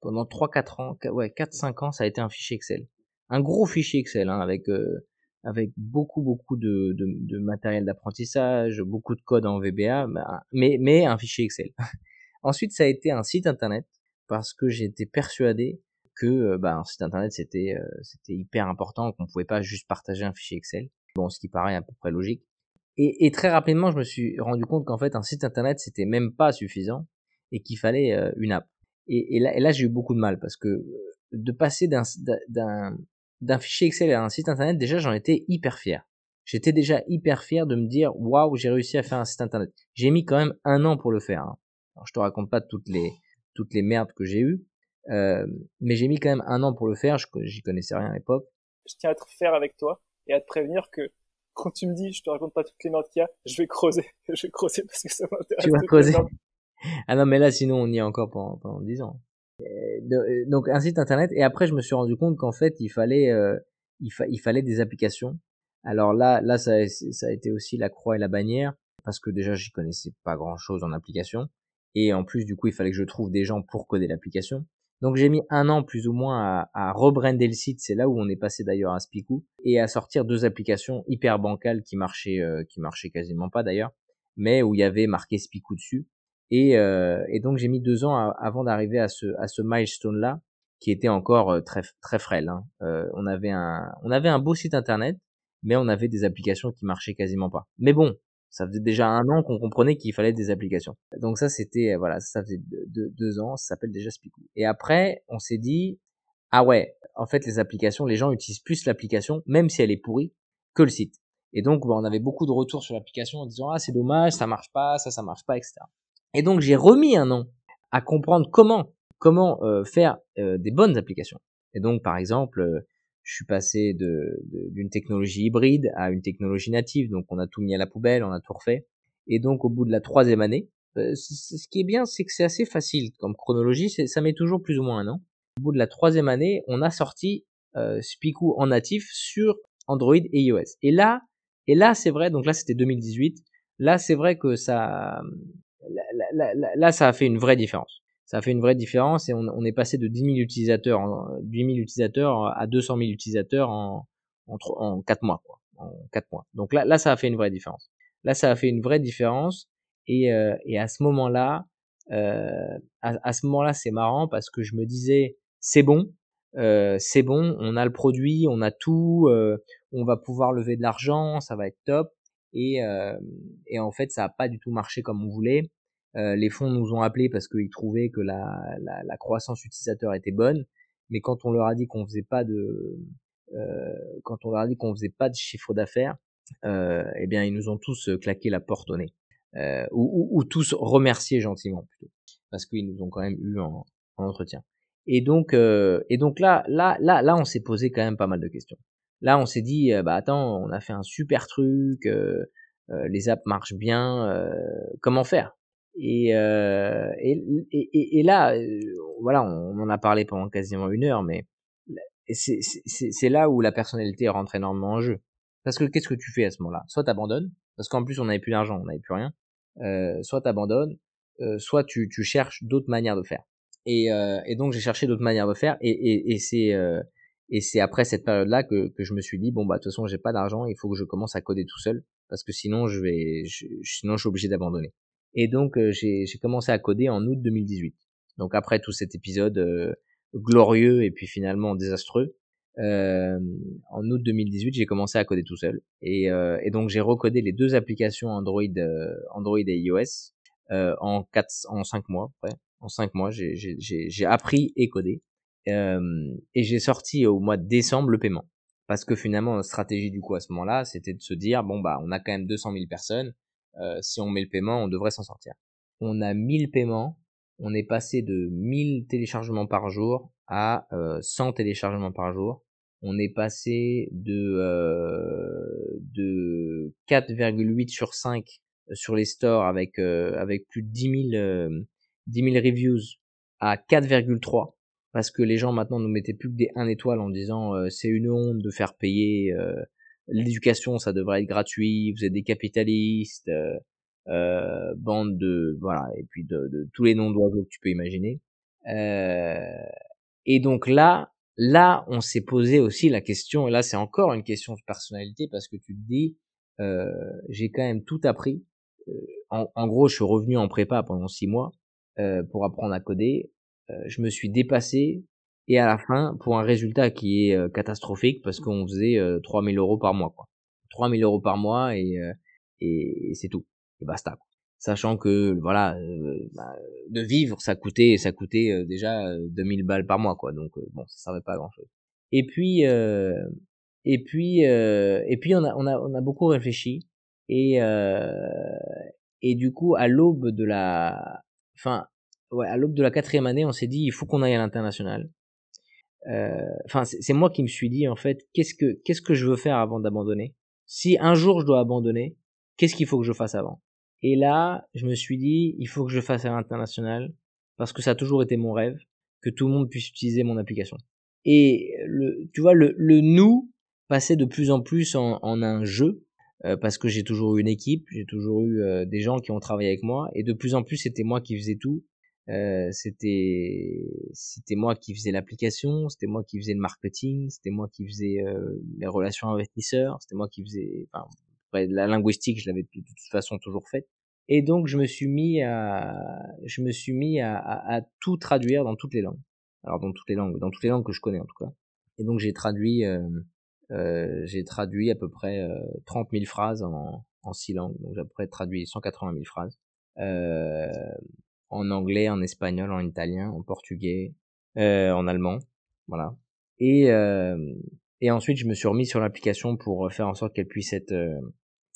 pendant 3-4 ans, ouais 4-5 ans ça a été un fichier Excel. Un gros fichier Excel hein, avec euh, avec beaucoup beaucoup de, de, de matériel d'apprentissage, beaucoup de code en VBA, mais mais un fichier Excel. Ensuite ça a été un site internet parce que j'étais persuadé que euh, bah, un site internet c'était euh, c'était hyper important qu'on pouvait pas juste partager un fichier Excel. Bon, ce qui paraît à peu près logique. Et, et, très rapidement, je me suis rendu compte qu'en fait, un site internet, c'était même pas suffisant et qu'il fallait euh, une app. Et, et là, là j'ai eu beaucoup de mal parce que euh, de passer d'un, d'un, d'un fichier Excel à un site internet, déjà, j'en étais hyper fier. J'étais déjà hyper fier de me dire, waouh, j'ai réussi à faire un site internet. J'ai mis quand même un an pour le faire. Hein. Alors, je te raconte pas toutes les toutes les merdes que j'ai eues, euh, mais j'ai mis quand même un an pour le faire. Je j'y connaissais rien à l'époque. Je tiens à être fier avec toi et à te prévenir que quand tu me dis, je te raconte pas toutes les notes qu'il y a, je vais creuser. je vais creuser parce que ça m'intéresse. Tu vas creuser. ah non, mais là, sinon, on y est encore pendant, pendant 10 ans. Euh, donc, un site internet. Et après, je me suis rendu compte qu'en fait, il fallait, euh, il, fallait des applications. Alors là, là, ça, ça a été aussi la croix et la bannière. Parce que déjà, j'y connaissais pas grand chose en application. Et en plus, du coup, il fallait que je trouve des gens pour coder l'application. Donc j'ai mis un an plus ou moins à, à rebrander le site, c'est là où on est passé d'ailleurs à Spicou, et à sortir deux applications hyper bancales qui marchaient, euh, qui marchaient quasiment pas d'ailleurs, mais où il y avait marqué Spicou dessus. Et, euh, et donc j'ai mis deux ans avant d'arriver à ce, à ce milestone là, qui était encore euh, très très frêle. Hein. on avait un, on avait un beau site internet, mais on avait des applications qui marchaient quasiment pas. Mais bon, ça faisait déjà un an qu'on comprenait qu'il fallait des applications. Donc ça, c'était, euh, voilà, ça faisait deux, ans, ça s'appelle déjà Spicou. Et après, on s'est dit, ah ouais, en fait, les applications, les gens utilisent plus l'application, même si elle est pourrie, que le site. Et donc, bah, on avait beaucoup de retours sur l'application en disant, ah, c'est dommage, ça marche pas, ça, ça marche pas, etc. Et donc, j'ai remis un an à comprendre comment, comment euh, faire euh, des bonnes applications. Et donc, par exemple, je suis passé de, d'une technologie hybride à une technologie native, donc on a tout mis à la poubelle, on a tout refait. Et donc au bout de la troisième année, euh, ce qui est bien, c'est que c'est assez facile comme chronologie, ça met toujours plus ou moins un an. Au bout de la troisième année, on a sorti euh, en natif sur Android et iOS. Et là, et là c'est vrai, donc là c'était 2018, là c'est vrai que ça, là, là, ça a fait une vraie différence ça fait une vraie différence et on, est passé de 10 000 utilisateurs, 8 000 utilisateurs à 200 000 utilisateurs en, en, en 4 mois, quoi, en 4 mois. Donc là, là, ça a fait une vraie différence. Là, ça a fait une vraie différence et, euh, et à ce moment-là, euh, à, à, ce moment-là, c'est marrant parce que je me disais, c'est bon, euh, c'est bon, on a le produit, on a tout, euh, on va pouvoir lever de l'argent, ça va être top. Et, euh, et en fait, ça a pas du tout marché comme on voulait. Euh, les fonds nous ont appelés parce qu'ils trouvaient que la, la, la, croissance utilisateur était bonne, mais quand on leur a dit qu'on faisait pas de euh, quand on leur a dit qu'on faisait pas de chiffre d'affaires, euh, eh bien ils nous ont tous claqué la porte au nez, euh, ou, ou, ou, tous remercié gentiment plutôt, parce qu'ils nous ont quand même eu en, en entretien. Et donc, euh, et donc là, là, là, là, on s'est posé quand même pas mal de questions. Là, on s'est dit, bah attends, on a fait un super truc, les apps marchent bien, comment faire? Et, et, et, et, là, voilà, on, en a parlé pendant quasiment une heure, mais c'est là où la personnalité rentre énormément en jeu. Parce que qu'est-ce que tu fais à ce moment-là? Soit t'abandonnes, parce qu'en plus on n'avait plus d'argent, on n'avait plus rien. Euh, soit t'abandonnes, euh, soit tu, tu cherches d'autres manières de faire. Et, euh, et donc j'ai cherché d'autres manières de faire, et, et, et c'est euh, et c'est après cette période-là que, que je me suis dit bon bah de toute façon j'ai pas d'argent, il faut que je commence à coder tout seul, parce que sinon je vais, sinon je suis obligé d'abandonner. Et donc euh, j'ai commencé à coder en août 2018. Donc après tout cet épisode euh, glorieux et puis finalement désastreux, euh, en août 2018, j'ai commencé à coder tout seul. Et, euh, et donc j'ai recodé les deux applications Android, euh, Android et iOS euh, en quatre, en cinq mois. Après, en cinq mois, j'ai, appris et codé. et j'ai sorti au mois de décembre le paiement. Parce que finalement, notre stratégie du coup à ce moment-là, c'était de se dire bon bah on a quand même 200 000 personnes. Si on met le paiement, on devrait s'en sortir. On a 1000 paiements on est passé de 1000 téléchargements par jour à 100 téléchargements par jour on est passé de, euh, de 4,8 sur 5 euh, sur les stores avec, euh, avec plus de 10 000, 10 000 reviews à 4,3 parce que les gens maintenant nous mettaient plus que des 1 étoile en disant c'est une honte de faire payer l'éducation ça devrait être gratuit vous êtes des capitalistes bande de voilà et puis de, de tous les noms d'oiseaux que tu peux imaginer et donc là Là, on s'est posé aussi la question, et là c'est encore une question de personnalité, parce que tu te dis, euh, j'ai quand même tout appris. Euh, en, gros, je suis revenu en prépa pendant six mois euh, pour apprendre à coder. je me suis dépassé, et à la fin, pour un résultat qui est catastrophique, parce qu'on faisait 3000 euros par mois. Quoi. 3000 euros par mois, et, et, c'est tout. Et basta. Quoi sachant que voilà euh, bah, de vivre ça coûtait ça coûtait euh, déjà 2000 euh, balles par mois quoi donc bon ça servait pas à grand chose et puis et puis et puis on a on a on a beaucoup réfléchi et et du coup à l'aube de la enfin ouais à l'aube de la quatrième année on s'est dit il faut qu'on aille à l'international enfin c'est moi qui me suis dit en fait qu'est-ce que qu'est-ce que je veux faire avant d'abandonner? Si un jour je dois abandonner qu'est-ce qu'il faut que je fasse avant? Et là, je me suis dit, il faut que je fasse à l'international, parce que ça a toujours été mon rêve, que tout le monde puisse utiliser mon application. Et le, tu vois, le, le nous passait de plus en plus en, en un jeu, euh, parce que j'ai toujours eu une équipe, j'ai toujours eu euh, des gens qui ont travaillé avec moi, et de plus en plus c'était moi qui faisais tout. Euh, c'était c'était moi qui faisais l'application, c'était moi qui faisais le marketing, c'était moi qui faisais les relations investisseurs, c'était moi qui faisais enfin la linguistique, je l'avais de, toute façon toujours faite. Et donc je me suis mis à, je me suis mis à, à, tout traduire dans toutes les langues. Alors dans toutes les langues, dans toutes les langues que je connais en tout cas. Et donc j'ai traduit, euh, euh, j'ai traduit à peu près euh, 30 000 phrases en, en six langues. Donc j'ai à peu près traduit 180 000 phrases. Euh, en anglais, en espagnol, en italien, en portugais, euh, en allemand. Voilà. Et, euh, et ensuite, je me suis remis sur l'application pour faire en sorte qu'elle puisse être euh,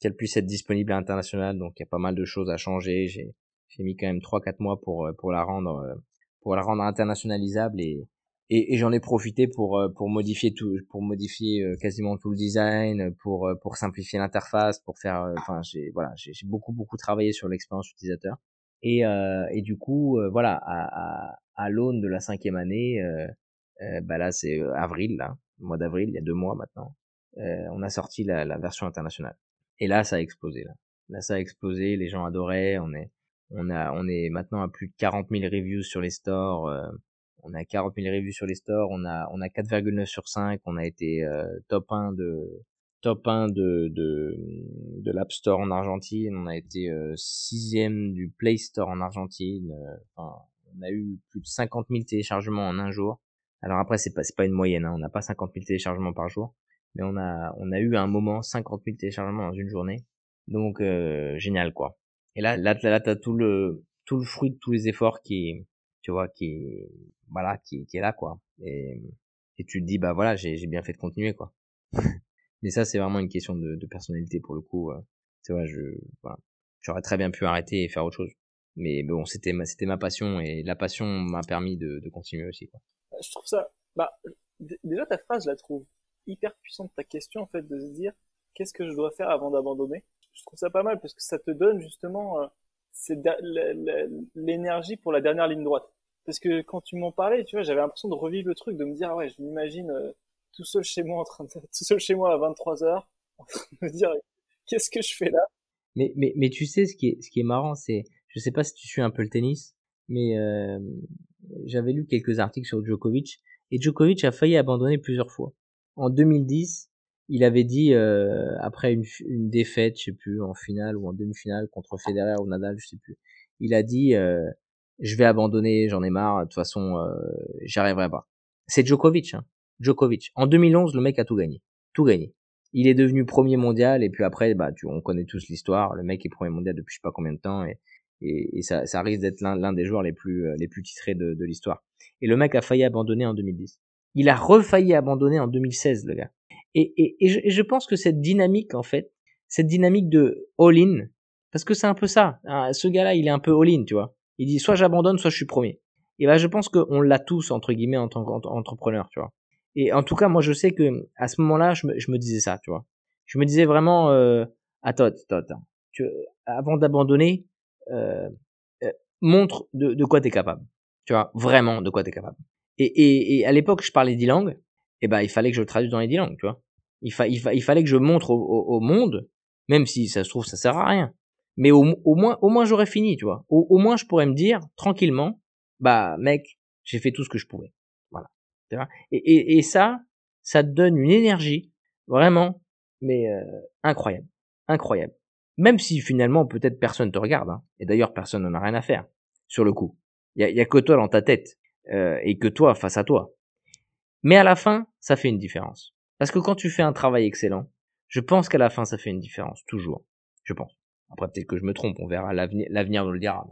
qu'elle puisse être disponible à l'international. Donc, il y a pas mal de choses à changer. J'ai j'ai mis quand même trois quatre mois pour euh, pour la rendre euh, pour la rendre internationalisable et et, j'en ai profité pour pour modifier tout pour modifier quasiment tout le design pour pour simplifier l'interface pour faire enfin j'ai voilà j'ai beaucoup beaucoup travaillé sur l'expérience utilisateur et et du coup voilà à à, à l'aune de la cinquième année bah là c'est avril là mois d'avril, il y a deux mois maintenant, euh, on a sorti la, la, version internationale. Et là, ça a explosé. Là. là, ça a explosé. Les gens adoraient. On est, on a, on est maintenant à plus de 40 000 reviews sur les stores. Euh, on a 40 000 reviews sur les stores. On a, on a 4,9 sur 5. On a été euh, top 1 de, top 1 de, de, de l'App Store en Argentine. On a été euh, sixième du Play Store en Argentine. Euh, enfin, on a eu plus de 50 000 téléchargements en un jour. Alors après, c'est pas, pas une moyenne, hein. on n'a pas 50 000 téléchargements par jour, mais on a, on a eu à un moment 50 000 téléchargements dans une journée. Donc, euh, génial, quoi. Et là, là, là, t'as tout le, tout le fruit de tous les efforts qui, tu vois, qui, voilà, qui, qui est là, quoi. Et, et tu te dis, bah voilà, j'ai bien fait de continuer, quoi. mais ça, c'est vraiment une question de, de personnalité pour le coup. Euh. Tu vois, je, voilà. J'aurais très bien pu arrêter et faire autre chose. Mais bon, c'était ma, c'était ma passion et la passion m'a permis de, de continuer aussi, quoi. je trouve ça, bah, déjà ta phrase, je la trouve hyper puissante, ta question, en fait, de se dire, qu'est-ce que je dois faire avant d'abandonner? Je trouve ça pas mal parce que ça te donne justement, euh, c'est l'énergie pour la dernière ligne droite. Parce que quand tu m'en parlais, tu vois, j'avais l'impression de revivre le truc, de me dire, ah ouais, je m'imagine euh, tout seul chez moi, en train de, tout seul chez moi à 23 heures, en train de me dire, qu'est-ce que je fais là? Mais, mais, mais tu sais, ce qui est, ce qui est marrant, c'est, je sais pas si tu suis un peu le tennis, mais euh, j'avais lu quelques articles sur Djokovic, et Djokovic a failli abandonner plusieurs fois. En 2010, il avait dit euh, après une, une, défaite, je sais plus, en finale ou en demi-finale contre Federer ou Nadal, je sais plus. Il a dit euh, je vais abandonner, j'en ai marre, de toute façon, euh, j'y arriverai pas. C'est Djokovic, hein. Djokovic. En 2011, le mec a tout gagné, tout gagné. Il est devenu premier mondial et puis après, bah, on connaît tous l'histoire. Le mec est premier mondial depuis je sais pas combien de temps et, ça, ça risque d'être l'un des joueurs les plus euh, les plus titrés de, l'histoire. Et le mec a failli abandonner en 2010. Il a refailli abandonner en 2016, le gars. Et, et, je, pense que cette dynamique, en fait, cette dynamique de all-in, parce que c'est un peu ça. Hein, ce gars-là, il est un peu all-in, tu vois. Il dit soit j'abandonne, soit je suis premier. Et ben, je pense qu'on l'a tous entre guillemets en tant qu'entrepreneur, tu vois. Et en tout cas, moi, je sais que à ce moment-là, je me, je me disais ça, tu vois. Je me disais vraiment, euh, attends, attends, attends. Tu, avant d'abandonner, euh, euh, montre de, de quoi t'es capable. Tu vois, vraiment de quoi t'es capable. Et, et, et à l'époque, je parlais dix langues eh ben il fallait que je traduise dans les dix langues, tu vois. Il, il, fallait que je montre au, au, monde, même si ça se trouve ça sert à rien, mais au, au moins au moins j'aurais fini, tu vois. Au, au, moins je pourrais me dire tranquillement, bah mec, j'ai fait tout ce que je pouvais, et, et, ça, ça te donne une énergie vraiment, mais euh, incroyable, incroyable. Même si finalement peut-être personne te regarde, hein, et d'ailleurs personne n'en a rien à faire sur le coup. Il y a, que toi dans ta tête euh, et que toi face à toi. Mais à la fin, ça fait une différence. Parce que quand tu fais un travail excellent, je pense qu'à la fin, ça fait une différence, toujours. Je pense. Après, peut-être que je me trompe, on verra, l'avenir nous le dira.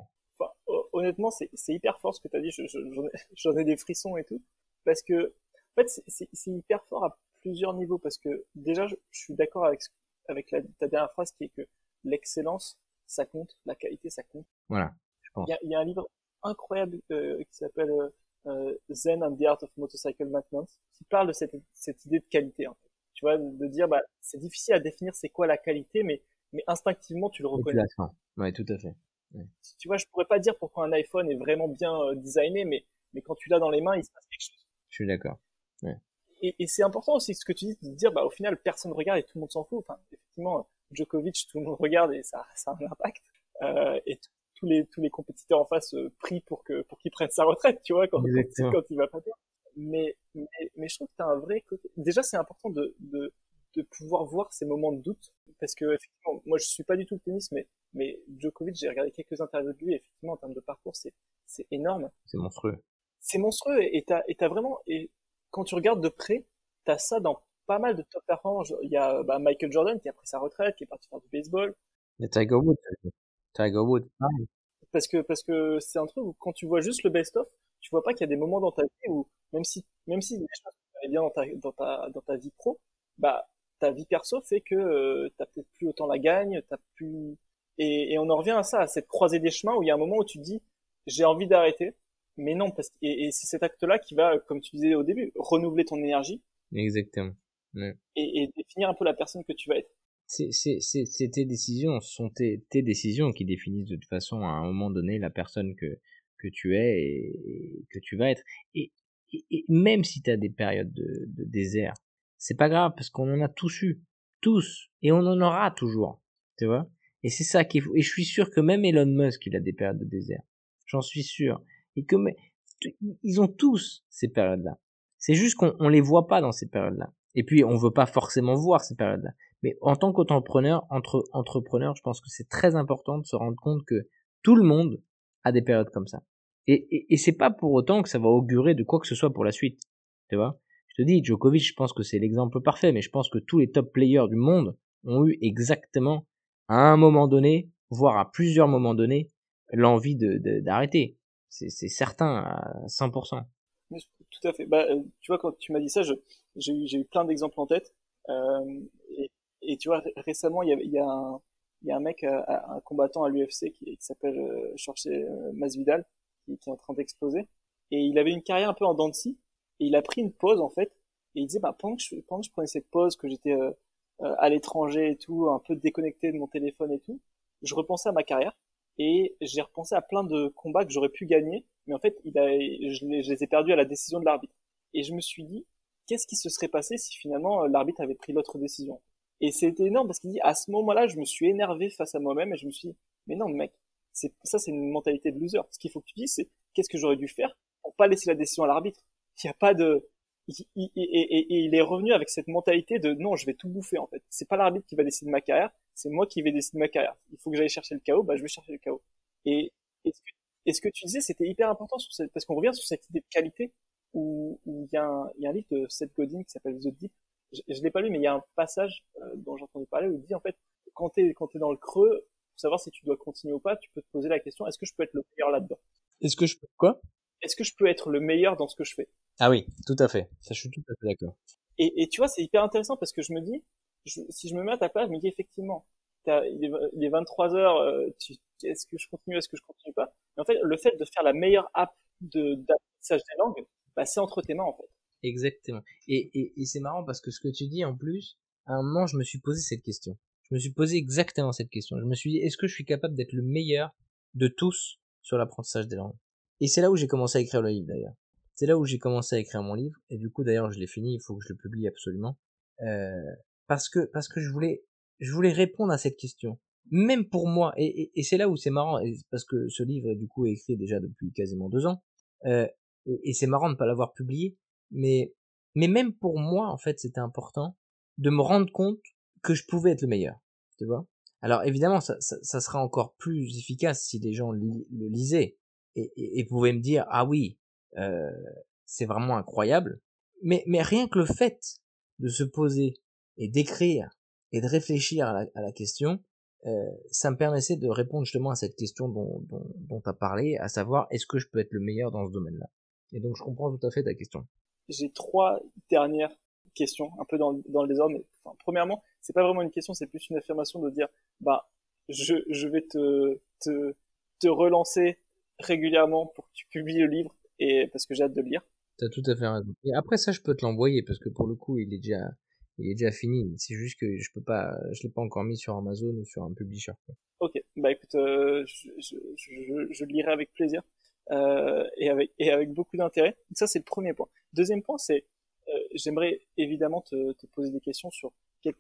Honnêtement, c'est hyper fort ce que tu as dit, j'en ai, des frissons et tout. Parce que, en fait, c'est hyper fort à plusieurs niveaux. Parce que, déjà, je, suis d'accord avec, avec la, ta dernière phrase qui est que l'excellence, ça compte, la qualité, ça compte. Voilà, je pense. Il y a, il y a un livre incroyable euh, qui s'appelle euh, euh, Zen and the Art of Motorcycle Maintenance, qui parle de cette, cette idée de qualité. En fait. Tu vois, de, dire, bah, c'est difficile à définir c'est quoi la qualité, mais, mais instinctivement tu le reconnais. Ouais, tout à fait. Tu vois, je pourrais pas dire pourquoi un iPhone est vraiment bien euh, designé, mais, mais quand tu l'as dans les mains, il se passe quelque chose. Je suis d'accord. Ouais. Et, et c'est important aussi ce que tu dis, de dire, bah, au final, personne regarde et tout le monde s'en fout. Enfin, effectivement, Djokovic, tout le monde regarde et ça, ça a un impact. Euh, et tous les tous les compétiteurs en face euh, prient pour que pour qu'il prenne sa retraite, tu vois, quand, quand, il va pas bien. Mais, mais mais je trouve que t'as un vrai côté. Déjà, c'est important de, de de pouvoir voir ces moments de doute parce que effectivement, moi je suis pas du tout le tennis, mais mais Djokovic, j'ai regardé quelques interviews de lui. Et effectivement, en termes de parcours, c'est c'est énorme. C'est monstrueux. C'est monstrueux et t'as et t'as vraiment et quand tu regardes de près, t'as ça dans pas mal de top performers. Il y a bah, Michael Jordan qui a pris sa retraite, qui est parti faire du baseball. Il y a Tiger Woods. Tiger Woods. Parce que parce que c'est un truc où quand tu vois juste le best-of, tu vois pas qu'il y a des moments dans ta vie où même si même si les choses bien dans ta dans ta dans ta vie pro, bah ta vie perso fait que euh, t'as peut-être plus autant la gagne, t'as plus et, et on en revient à ça, à cette croisée des chemins où il y a un moment où tu te dis j'ai envie d'arrêter, mais non parce et, et c'est cet acte-là qui va, comme tu disais au début, renouveler ton énergie. Exactement. Et, et définir un peu la personne que tu vas être c'est tes décisions, ce sont tes, tes, décisions qui définissent de toute façon à un moment donné la personne que, que tu es et, que tu vas être. Et, et, même si tu as des périodes de, de désert, c'est pas grave parce qu'on en a tous eu, tous, et on en aura toujours, tu vois? Et c'est ça qui est Et je suis sûr que même Elon Musk, il a des périodes de désert. J'en suis sûr. Et ils ont tous ces périodes-là. C'est juste qu'on on les voit pas dans ces périodes-là. Et puis on veut pas forcément voir ces périodes-là. Mais en tant qu'entrepreneur, entre entrepreneur, je pense que c'est très important de se rendre compte que tout le monde a des périodes comme ça. Et, et, et c'est pas pour autant que ça va augurer de quoi que ce soit pour la suite. Tu vois? Je te dis, Djokovic, je pense que c'est l'exemple parfait, mais je pense que tous les top players du monde ont eu exactement, à un moment donné, voire à plusieurs moments donnés, l'envie de d'arrêter. C'est certain à 100%. Tout à fait. Bah, euh, tu vois, quand tu m'as dit ça, j'ai eu, plein d'exemples en tête. Euh, et tu vois, récemment, il y a, un, mec, euh, un combattant à l'UFC qui, s'appelle euh, Masvidal, qui, est en train d'exploser. Et il avait une carrière un peu en dents de scie. Et il a pris une pause, en fait, et il disait, bah, pendant que je, prenais cette pause, que j'étais à l'étranger et tout, un peu déconnecté de mon téléphone et tout, je repensais à ma carrière et j'ai repensé à plein de combats que j'aurais pu gagner, mais en fait, il a, je, les, je les ai perdus à la décision de l'arbitre. Et je me suis dit, qu'est-ce qui se serait passé si finalement euh, l'arbitre avait pris l'autre décision? Et c'était énorme parce qu'il dit, à ce moment-là, je me suis énervé face à moi-même et je me suis dit, mais non, mec, c'est ça, c'est une mentalité de loser. Ce qu'il faut que tu dises, c'est qu'est-ce que j'aurais dû faire pour pas laisser la décision à l'arbitre? Il n'y a pas de, et, et, il est revenu avec cette mentalité de non, je vais tout bouffer en fait. C'est pas l'arbitre qui va décider de ma carrière, c'est moi qui vais décider de ma carrière. Il faut que j'aille chercher le chaos, bah je vais chercher le chaos. Et, et ce, que, et ce que tu disais, c'était hyper important sur cette, parce qu'on revient sur cette idée de qualité où, il y a un, il y a un livre de Seth Godin qui s'appelle The Deep. Je, je l'ai pas lu, mais il y a un passage euh, dont j'ai entendu parler où il dit en fait quand t'es quand t'es dans le creux, pour savoir si tu dois continuer ou pas, tu peux te poser la question est-ce que je peux être le meilleur là-dedans? Est-ce que je peux quoi? Est-ce que je peux être le meilleur dans ce que je fais? Ah oui, tout à fait. Ça, je suis tout à fait d'accord. Et, et, tu vois, c'est hyper intéressant parce que je me dis, je, si je me mets à ta place, je me dis effectivement, il, est, il est 23 heures, euh, est-ce que je continue, est-ce que je continue pas? Mais en fait, le fait de faire la meilleure app de d'apprentissage des langues, bah, c'est entre tes mains en fait. Exactement. Et, et, et c'est marrant parce que ce que tu dis en plus, à un moment, je me suis posé cette question. Je me suis posé exactement cette question. Je me suis dit, est-ce que je suis capable d'être le meilleur de tous sur l'apprentissage des langues? Et c'est là où j'ai commencé à écrire le livre d'ailleurs. C'est là où j'ai commencé à écrire mon livre, et du coup d'ailleurs je l'ai fini, il faut que je le publie absolument, euh, parce que parce que je voulais je voulais répondre à cette question, même pour moi, et, et, c'est là où c'est marrant, parce que ce livre du coup est écrit déjà depuis quasiment deux ans, euh, et, c'est marrant de ne pas l'avoir publié, mais mais même pour moi en fait c'était important de me rendre compte que je pouvais être le meilleur, tu vois. Alors évidemment ça, ça, ça sera encore plus efficace si les gens le lisaient et, et, et pouvaient me dire ah oui euh, c'est vraiment incroyable. Mais, mais rien que le fait de se poser et d'écrire et de réfléchir à la, question, euh, ça me permettait de répondre justement à cette question dont, dont, dont tu as parlé, à savoir est-ce que je peux être le meilleur dans ce domaine-là? Et donc je comprends tout à fait ta question. J'ai trois dernières questions, un peu dans, dans le désordre. Mais, enfin, premièrement, c'est pas vraiment une question, c'est plus une affirmation de dire, bah, je, je vais te, te, te relancer régulièrement pour que tu publies le livre et parce que j'ai hâte de le lire. T'as tout à fait raison. Et après ça, je peux te l'envoyer parce que pour le coup, il est déjà, il est déjà fini. C'est juste que je peux pas, je l'ai pas encore mis sur Amazon ou sur un publisher. Ok, bah écoute, euh, je, je, je, je, le lirai avec plaisir euh, et avec et avec beaucoup d'intérêt. Ça c'est le premier point. Deuxième point, c'est euh, j'aimerais évidemment te, te, poser des questions sur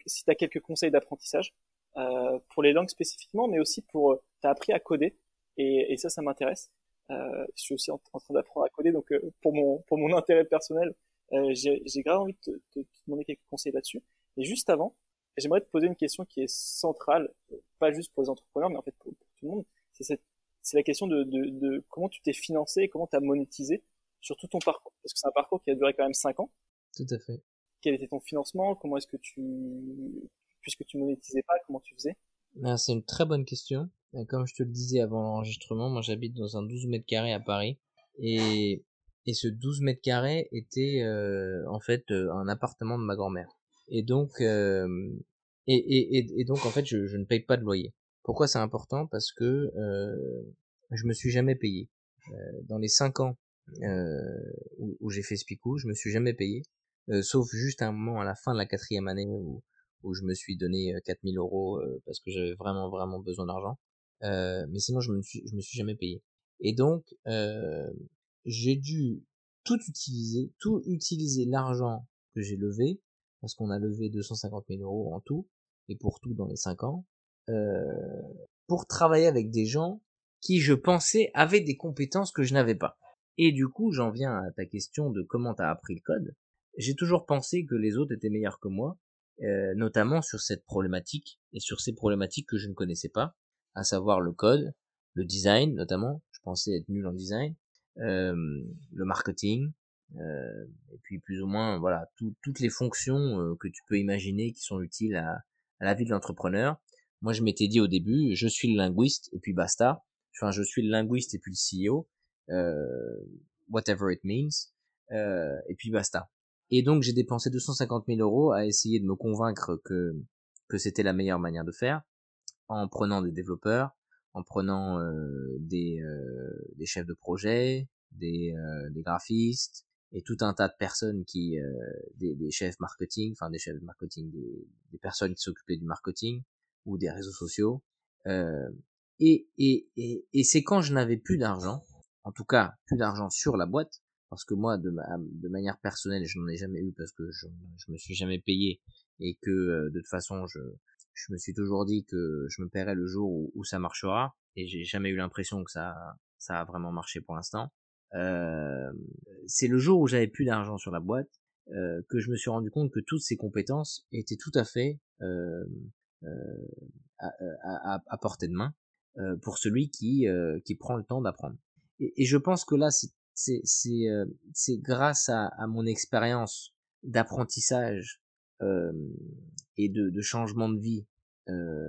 si tu as quelques conseils d'apprentissage euh, pour les langues spécifiquement, mais aussi pour euh, t'as appris à coder et, et ça, ça m'intéresse. Euh, je suis aussi en, train d'apprendre à coder, donc pour mon pour mon intérêt personnel, euh, j'ai grave envie de te, te, demander quelques conseils là-dessus. Et juste avant, j'aimerais te poser une question qui est centrale, pas juste pour les entrepreneurs, mais en fait pour, tout le monde. C'est c'est la question de, de, de comment tu t'es financé et comment tu as monétisé sur tout ton parcours. Parce que c'est un parcours qui a duré quand même 5 ans. Tout à fait. Quel était ton financement? Comment est-ce que tu, puisque tu monétisais pas, comment tu faisais? Ben, C'est une très bonne question. Comme je te le disais avant l'enregistrement, moi j'habite dans un 12 mètres carrés à Paris. Et, et ce 12 mètres carrés était euh, en fait euh, un appartement de ma grand-mère. Et donc, euh, et, et, et, donc en fait je, je, ne paye pas de loyer. Pourquoi c'est important? Parce que euh, je me suis jamais payé. Euh, dans les 5 ans où, où j'ai fait Spicou, je me suis jamais payé. sauf juste un moment à la fin de la quatrième année où, où je me suis donné 4000 euros parce que j'avais vraiment vraiment besoin d'argent. Euh, mais sinon je me suis je me suis jamais payé et donc euh, j'ai dû tout utiliser tout utiliser l'argent que j'ai levé parce qu'on a levé 250 000 euros en tout et pour tout dans les 5 ans euh, pour travailler avec des gens qui je pensais avaient des compétences que je n'avais pas. Et du coup j'en viens à ta question de comment tu as appris le code. J'ai toujours pensé que les autres étaient meilleurs que moi euh, notamment sur cette problématique et sur ces problématiques que je ne connaissais pas à savoir le code, le design notamment, je pensais être nul en design, le marketing, et puis plus ou moins voilà toutes les fonctions que tu peux imaginer qui sont utiles à, à la vie de l'entrepreneur. Moi je m'étais dit au début, je suis le linguiste et puis basta. Enfin je suis le linguiste et puis le CEO, whatever it means, et puis basta. Et donc j'ai dépensé 250 000 euros à essayer de me convaincre que que c'était la meilleure manière de faire en prenant des développeurs, en prenant euh, des, euh, des chefs de projet, des, euh, des graphistes, et tout un tas de personnes qui, des, des, chefs marketing, enfin des chefs marketing, des, des personnes qui s'occupaient du marketing ou des réseaux sociaux. Euh, et, et, et, et c'est quand je n'avais plus d'argent, en tout cas plus d'argent sur la boîte, parce que moi de, de manière personnelle je n'en ai jamais eu parce que je, je me suis jamais payé et que de toute façon je, je me suis toujours dit que je me paierais le jour où, ça marchera et j'ai jamais eu l'impression que ça ça a vraiment marché pour l'instant. Euh, c'est le jour où j'avais plus d'argent sur la boîte euh, que je me suis rendu compte que toutes ces compétences étaient tout à fait euh, euh à, à, à, portée de main euh, pour celui qui qui prend le temps d'apprendre. Et, je pense que là c'est c'est c'est c'est grâce à, à mon expérience d'apprentissage et de, de changement de vie,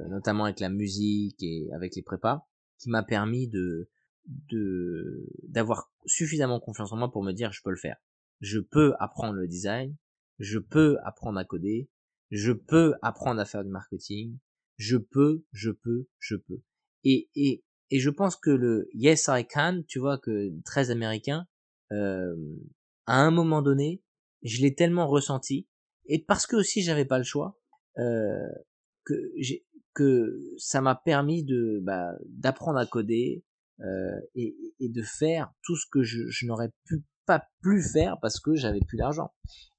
notamment avec la musique et avec les prépas, qui m'a permis de de d'avoir suffisamment confiance en moi pour me dire je peux le faire. Je peux apprendre le design, je peux apprendre à coder, je peux apprendre à faire du marketing, je peux, je peux, je peux. Et et et je pense que le yes I can, tu vois que très américain, euh, à un moment donné, je l'ai tellement ressenti et parce que aussi j'avais pas le choix euh, que j'ai que ça m'a permis de bah, d'apprendre à coder, euh, et, et, de faire tout ce que je, je n'aurais pu pas plus faire parce que j'avais plus d'argent.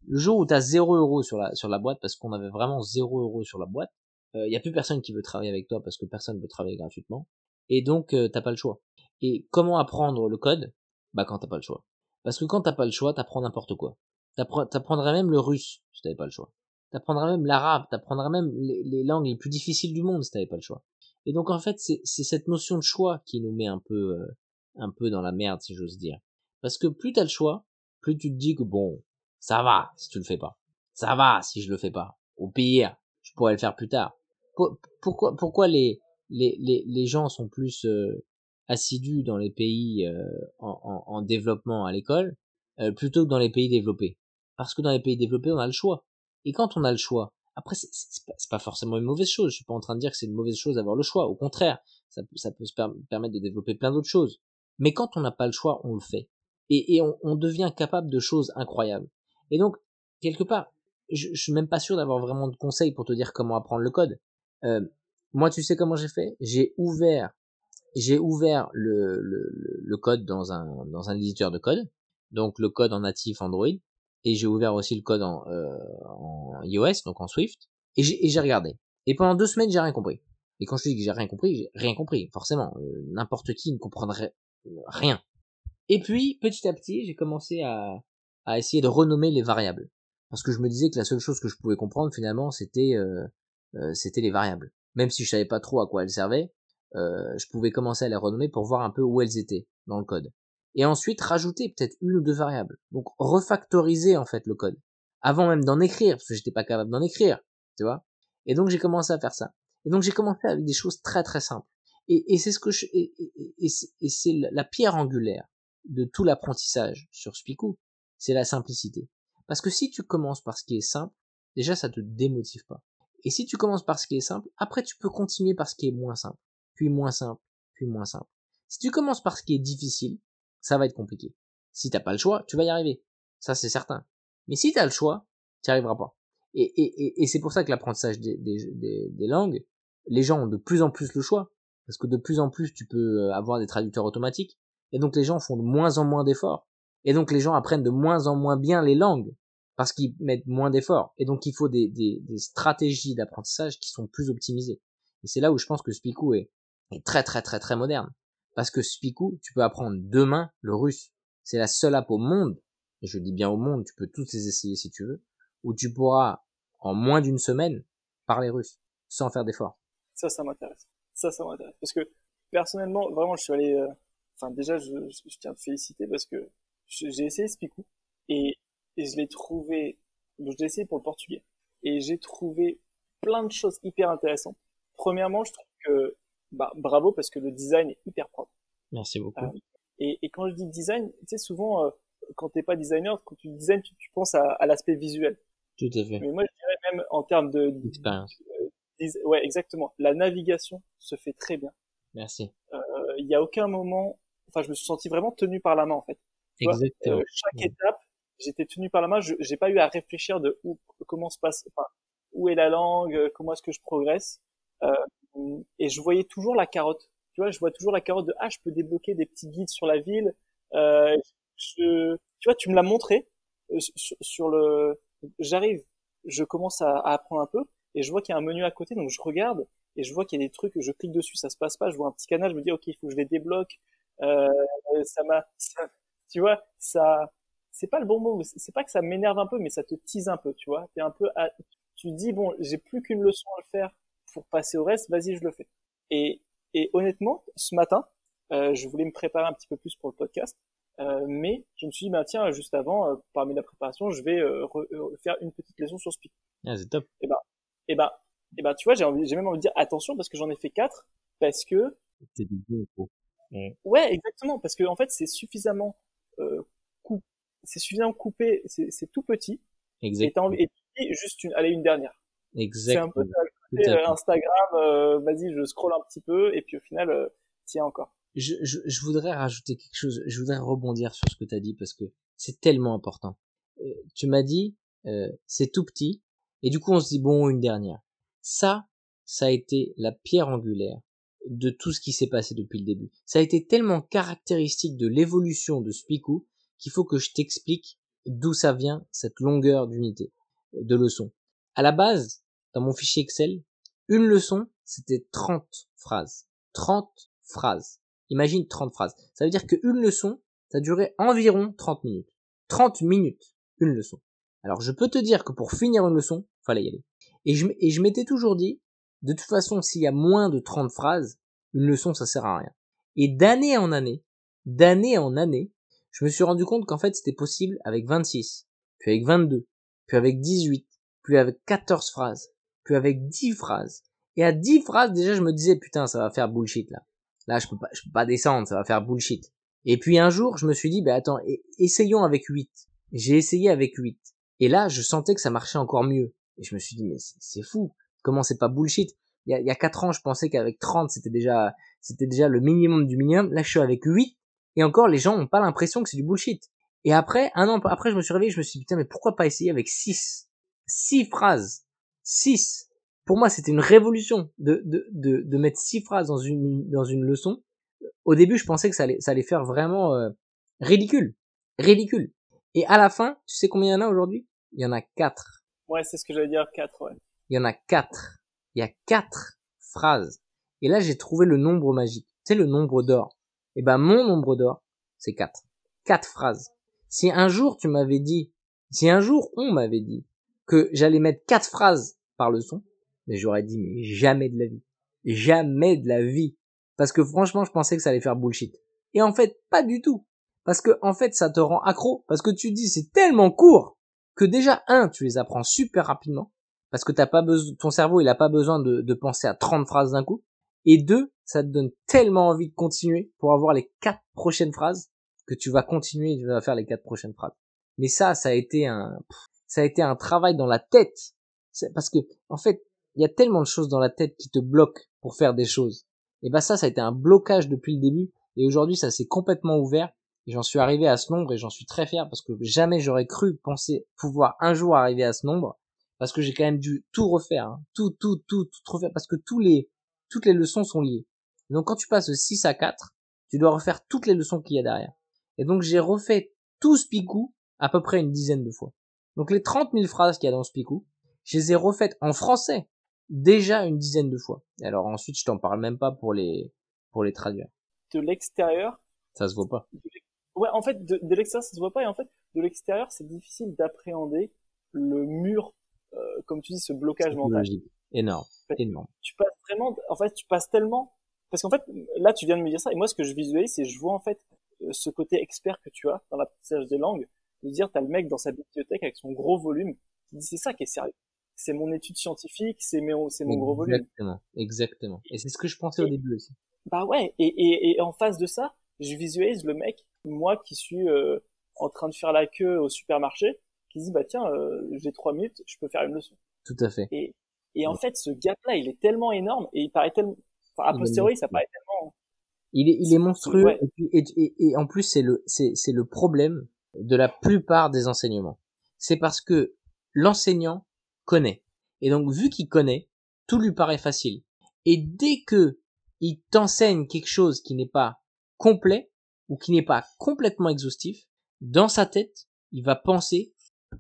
Le jour où tu as 0 euros sur la, sur la boîte, parce qu'on avait vraiment 0 euros sur la boîte, il euh, y a plus personne qui veut travailler avec toi parce que personne veut travailler gratuitement. Et donc, euh, t'as pas le choix. Et comment apprendre le code? Bah quand t'as pas le choix. Parce que quand t'as pas le choix, t'apprends n'importe quoi. T'apprendrais même le russe si t'avais pas le choix. T'apprendrais même l'arabe, t'apprendrais même les, langues les plus difficiles du monde si t'avais pas le choix. Et donc en fait, c'est cette notion de choix qui nous met un peu, euh, un peu dans la merde, si j'ose dire. Parce que plus t'as le choix, plus tu te dis que bon, ça va si tu le fais pas. Ça va si je le fais pas. Au pire, je pourrais le faire plus tard. pourquoi, pourquoi les, les, les, gens sont plus euh, assidus dans les pays euh, en, en, en, développement à l'école plutôt que dans les pays développés? Parce que dans les pays développés, on a le choix. Et quand on a le choix, après, c'est pas, pas, forcément une mauvaise chose. Je suis pas en train de dire que c'est une mauvaise chose d'avoir le choix. Au contraire, ça, peut se permettre de développer plein d'autres choses. Mais quand on n'a pas le choix, on le fait. Et, et on, devient capable de choses incroyables. Et donc, quelque part, je, je suis même pas sûr d'avoir vraiment de conseils pour te dire comment apprendre le code. Euh, moi, tu sais comment j'ai fait? J'ai ouvert, j'ai ouvert le, le, le, code dans un dans un éditeur de code, donc le code en natif Android et j'ai ouvert aussi le code en, euh, en iOS, donc en Swift, et j'ai regardé. Et pendant deux semaines, j'ai rien compris. Et quand je dis que j'ai rien compris, j'ai rien compris, forcément. Euh, n'importe qui ne comprendrait rien. Et puis, petit à petit, j'ai commencé à, à essayer de renommer les variables. Parce que je me disais que la seule chose que je pouvais comprendre, finalement, c'était euh, euh c'était les variables. Même si je savais pas trop à quoi elles servaient, euh, je pouvais commencer à les renommer pour voir un peu où elles étaient dans le code et ensuite rajouter peut-être une ou deux variables. Donc refactoriser en fait le code avant même d'en écrire parce que j'étais pas capable d'en écrire, tu vois. Et donc j'ai commencé à faire ça. Et donc j'ai commencé avec des choses très très simples. Et, et c'est ce que je et, et, et c'est la pierre angulaire de tout l'apprentissage sur Spiku, c'est la simplicité. Parce que si tu commences par ce qui est simple, déjà ça te démotive pas. Et si tu commences par ce qui est simple, après tu peux continuer par ce qui est moins simple, puis moins simple, puis moins simple. Si tu commences par ce qui est difficile, ça va être compliqué. Si t'as pas le choix, tu vas y arriver. Ça, c'est certain. Mais si t'as le choix, tu n'y arriveras pas. Et, et, et, et c'est pour ça que l'apprentissage des, des, des, langues, les gens ont de plus en plus le choix. Parce que de plus en plus, tu peux euh, avoir des traducteurs automatiques. Et donc les gens font de moins en moins d'efforts. Et donc les gens apprennent de moins en moins bien les langues. Parce qu'ils mettent moins d'efforts. Et donc il faut des, des, des stratégies d'apprentissage qui sont plus optimisées. Et c'est là où je pense que Spiku est, est très très très très moderne. Parce que Spiku, tu peux apprendre demain le russe. C'est la seule app au monde, et je dis bien au monde, tu peux toutes les essayer si tu veux, où tu pourras, en moins d'une semaine, parler russe, sans faire d'effort. Ça, ça m'intéresse. Ça, ça m'intéresse. Parce que, personnellement, vraiment, je suis allé, euh, enfin, déjà, je, je, tiens à te féliciter parce que j'ai essayé Spiku, et, et je l'ai trouvé, je l'ai essayé pour le portugais, et j'ai trouvé plein de choses hyper intéressantes. Premièrement, je trouve que bah, bravo parce que le design est hyper propre. Merci beaucoup. Euh, et, et, quand je dis design, tu sais, souvent, euh, quand t'es pas designer, quand tu design, tu, tu penses à, à l'aspect visuel. Tout à fait. Mais moi, je dirais même en termes de... D'expérience. Euh, ouais, exactement. La navigation se fait très bien. Merci. Il euh, y a aucun moment... Enfin, je me suis senti vraiment tenu par la main, en fait. exactement. chaque étape, j'étais tenu par la main, je j'ai pas eu à réfléchir de où, comment se passe, enfin, où est la langue, comment est-ce que je progresse. Euh, et je voyais toujours la carotte. Tu vois, je vois toujours la carotte de ah, je peux débloquer des petits guides sur la ville. Euh, je, tu vois, tu me l'as montré euh, sur, le. J'arrive, je commence à, à, apprendre un peu et je vois qu'il y a un menu à côté, donc je regarde et je vois qu'il y a des trucs, je clique dessus, ça se passe pas, je vois un petit canal, je me dis ok, il faut que je les débloque. Euh, ça m'a, tu vois, ça, c'est pas le bon mot, c'est pas que ça m'énerve un peu, mais ça te tease un peu, tu vois. T'es un peu, tu dis bon, j'ai plus qu'une leçon à le faire pour passer au reste, vas-y, je le fais. Et, et honnêtement, ce matin, euh, je voulais me préparer un petit peu plus pour le podcast, euh, mais je me suis dit, bah, tiens, juste avant, euh, parmi la préparation, je vais euh, euh, faire une petite leçon sur Speak. Ah, c'est top. Et bah, et bah, et bah, tu vois, j'ai envie, j'ai même envie de dire attention parce que j'en ai fait quatre, parce que. C'est du bon, Ouais, exactement, parce que en fait, c'est suffisamment euh, coup, c'est suffisamment coupé, c'est tout petit. Exactement. Et t'as envie, et juste une, allez, une dernière. Exactement. C'est un peu Instagram, euh, vas-y, je scrolle un petit peu, et puis au final, euh, tiens encore. Je, je, je, voudrais rajouter quelque chose, je voudrais rebondir sur ce que tu as dit parce que c'est tellement important. Euh, tu m'as dit, euh, c'est tout petit, et du coup on se dit, bon, une dernière. Ça, ça a été la pierre angulaire de tout ce qui s'est passé depuis le début. Ça a été tellement caractéristique de l'évolution de Spiku qu'il faut que je t'explique d'où ça vient cette longueur d'unité de leçon. À la base, dans mon fichier Excel, une leçon, c'était 30 phrases. 30 phrases. Imagine 30 phrases. Ça veut dire qu'une leçon, ça durait environ 30 minutes. 30 minutes, une leçon. Alors je peux te dire que pour finir une leçon, fallait y aller. Et je, m'étais toujours dit, de toute façon, s'il y a moins de 30 phrases, une leçon, ça sert à rien. Et d'année en année, d'année en année, je me suis rendu compte qu'en fait, c'était possible avec 26, puis avec 22, puis avec 18, puis avec 14 phrases, puis avec 10 phrases. Et à 10 phrases, déjà, je me disais, putain, ça va faire bullshit, là. Là, je peux pas, je peux pas descendre, ça va faire bullshit. Et puis un jour, je me suis dit, bah attends, essayons avec 8. J'ai essayé avec 8. Et là, je sentais que ça marchait encore mieux. Et je me suis dit, mais c'est fou. Comment c'est pas bullshit? Il y, a, il y a 4 ans, je pensais qu'avec 30, c'était déjà, c'était déjà le minimum du minimum. Là, je suis avec 8. Et encore, les gens ont pas l'impression que c'est du bullshit. Et après, un an après, je me suis réveillé, je me suis dit, putain, mais pourquoi pas essayer avec 6? 6 phrases. 6. Pour moi, c'était une révolution de, de, de, de mettre 6 phrases dans une, dans une leçon. Au début, je pensais que ça allait, ça allait faire vraiment euh, ridicule. Ridicule. Et à la fin, tu sais combien il y en a aujourd'hui? Il y en a 4. Ouais, c'est ce que j'allais dire, 4, ouais. Il y en a 4. Il y a 4 phrases. Et là, j'ai trouvé le nombre magique. Tu sais, le nombre d'or. Et eh ben, mon nombre d'or, c'est 4. 4 phrases. Si un jour tu m'avais dit, si un jour on m'avait dit que j'allais mettre 4 phrases par leçon, mais j'aurais dit, mais jamais de la vie. Jamais de la vie. Parce que franchement, je pensais que ça allait faire bullshit. Et en fait, pas du tout. Parce que, en fait, ça te rend accro. Parce que tu dis, c'est tellement court que déjà, un, tu les apprends super rapidement. Parce que t'as pas besoin, ton cerveau, il a pas besoin de, de penser à 30 phrases d'un coup. Et deux, ça te donne tellement envie de continuer pour avoir les quatre prochaines phrases que tu vas continuer et tu vas faire les quatre prochaines phrases. Mais ça, ça a été un, ça a été un travail dans la tête. Parce que, en fait, il y a tellement de choses dans la tête qui te bloquent pour faire des choses. Et bah ça, ça a été un blocage depuis le début. Et aujourd'hui, ça s'est complètement ouvert. Et j'en suis arrivé à ce nombre et j'en suis très fier parce que jamais j'aurais cru penser pouvoir un jour arriver à ce nombre. Parce que j'ai quand même dû tout refaire. Hein. Tout, tout, tout, tout refaire. Parce que tous les, toutes les leçons sont liées. Donc quand tu passes de 6 à 4, tu dois refaire toutes les leçons qu'il y a derrière. Et donc j'ai refait tout ce picou à peu près une dizaine de fois. Donc les 30 000 phrases qu'il y a dans ce picou, je les ai refaites en français déjà une dizaine de fois. Et alors ensuite, je t'en parle même pas pour les pour les traduire. De l'extérieur, ça se voit pas. Ouais, en fait, de, de l'extérieur, ça se voit pas. Et en fait, de l'extérieur, c'est difficile d'appréhender le mur, euh, comme tu dis, ce blocage mental. Énorme, énorme. Tu passes vraiment, en fait, tu passes tellement, parce qu'en fait, là, tu viens de me dire ça, et moi, ce que je visualise, c'est je vois en fait euh, ce côté expert que tu as dans l'apprentissage des langues, de dire, t'as le mec dans sa bibliothèque avec son gros volume, qui dit c'est ça qui est sérieux c'est mon étude scientifique, c'est mon, c'est mon gros volume. Exactement, exactement. Et c'est ce que je pensais au début aussi. Bah ouais, et, et, et en face de ça, je visualise le mec, moi qui suis euh, en train de faire la queue au supermarché, qui dit bah tiens, euh, j'ai trois minutes, je peux faire une leçon. Tout à fait. Et, et en fait, ce gap-là, il est tellement énorme et il paraît tellement, enfin a posteriori, ça paraît tellement. Il est, il est monstrueux et, et, et, en plus c'est le, c'est, c'est le problème de la plupart des enseignements. C'est parce que l'enseignant connaît. Et donc, vu qu'il connaît, tout lui paraît facile. Et dès que il t'enseigne quelque chose qui n'est pas complet ou qui n'est pas complètement exhaustif, dans sa tête, il va penser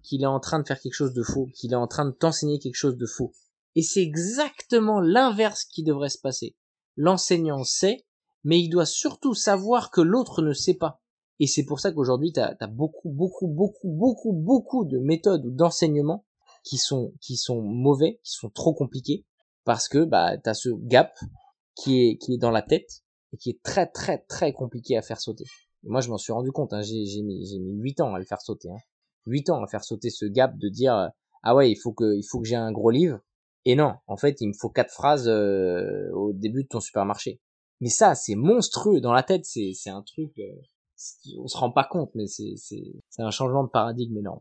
qu'il est en train de faire quelque chose de faux, qu'il est en train de t'enseigner quelque chose de faux. Et c'est exactement l'inverse qui devrait se passer. L'enseignant sait, mais il doit surtout savoir que l'autre ne sait pas. Et c'est pour ça qu'aujourd'hui, tu as, beaucoup, beaucoup, beaucoup, beaucoup, beaucoup de méthodes ou d'enseignements qui sont, qui sont mauvais, qui sont trop compliqués, parce que bah, tu as ce gap qui est, qui est dans la tête et qui est très, très, très compliqué à faire sauter. Moi, je m'en suis rendu compte, hein, j'ai mis, mis 8 ans à le faire sauter. Hein. 8 ans à faire sauter ce gap de dire, ah ouais, il faut que, il faut que j'ai un gros livre, et non, en fait, il me faut quatre phrases euh, au début de ton supermarché. Mais ça, c'est monstrueux dans la tête. C'est un truc, euh, on se rend pas compte, mais c'est c'est c'est un changement de paradigme énorme.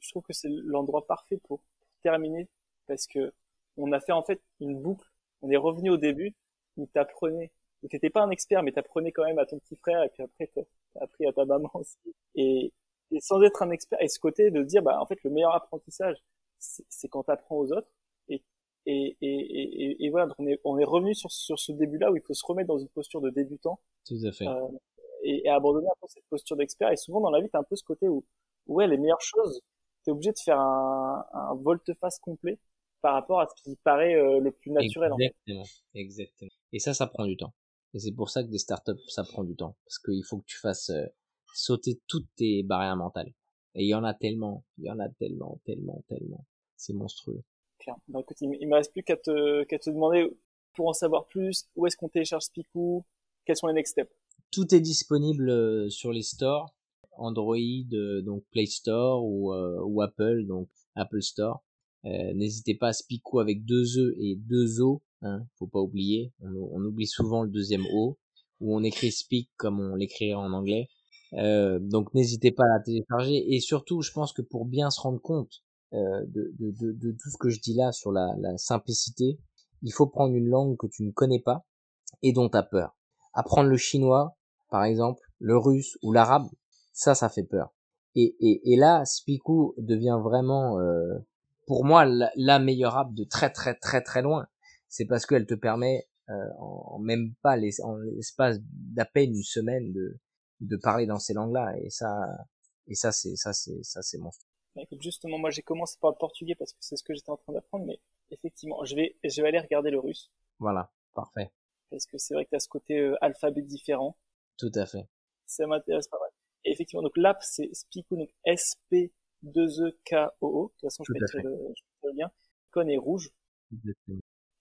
Je trouve que c'est l'endroit parfait pour terminer parce que on a fait en fait une boucle. On est revenu au début où t'apprenais, où t'étais pas un expert, mais t'apprenais quand même à ton petit frère et puis après t'as appris à ta maman aussi. Et, et sans être un expert, et ce côté de dire bah en fait le meilleur apprentissage, c'est quand t'apprends aux autres et, et, et, et, voilà, on est, on est revenu sur, sur ce début-là où il faut se remettre dans une posture de débutant. Tout à fait. Euh, et, et, abandonner un peu cette posture d'expert. Et souvent dans la vie, t'as un peu ce côté où, ouais, les meilleures choses, t'es obligé de faire un, un volte-face complet par rapport à ce qui paraît euh, le plus naturel. Exactement, en fait. exactement. Et ça, ça prend du temps. Et c'est pour ça que des startups, ça prend du temps. Parce qu'il faut que tu fasses euh, sauter toutes tes barrières mentales. Et il y en a tellement, il y en a tellement, tellement, tellement. C'est monstrueux. Bah, écoute, il, me reste plus qu'à te, qu'à te demander pour en savoir plus, où est-ce qu'on télécharge Spicou, quels sont les next steps? Tout est disponible euh, sur les stores, Android, euh, donc Play Store ou, euh, ou Apple, donc Apple Store. N'hésitez pas à Spicou avec deux E et deux O, hein, faut pas oublier. On, oublie souvent le deuxième O, où on écrit Speak comme on l'écrirait en anglais. donc n'hésitez pas à la télécharger et surtout, je pense que pour bien se rendre compte de, tout ce que je dis là sur la, la, simplicité, il faut prendre une langue que tu ne connais pas et dont tu as peur. Apprendre le chinois, par exemple, le russe ou l'arabe, ça, ça fait peur. Et, et, et là, Spiku devient vraiment, euh, pour moi, la, meilleure app de très très très très loin. C'est parce qu'elle te permet, euh, en même pas les, en l'espace d'à peine une semaine, de, de parler dans ces langues-là. Et ça, et ça, c'est ça, c'est ça, c'est monstrueux. Bah, écoute, justement, moi j'ai commencé par le portugais parce que c'est ce que j'étais en train d'apprendre, mais effectivement, je vais, je vais aller regarder le russe. Voilà, parfait. Parce que c'est vrai que tu as ce côté euh, alphabet différent. Tout à fait. Ça m'intéresse pas mal. Et effectivement, donc l'app c'est Spico, donc S-P-2-E-K-O-O. De toute façon, je mettrai le, le lien. L'icône est rouge.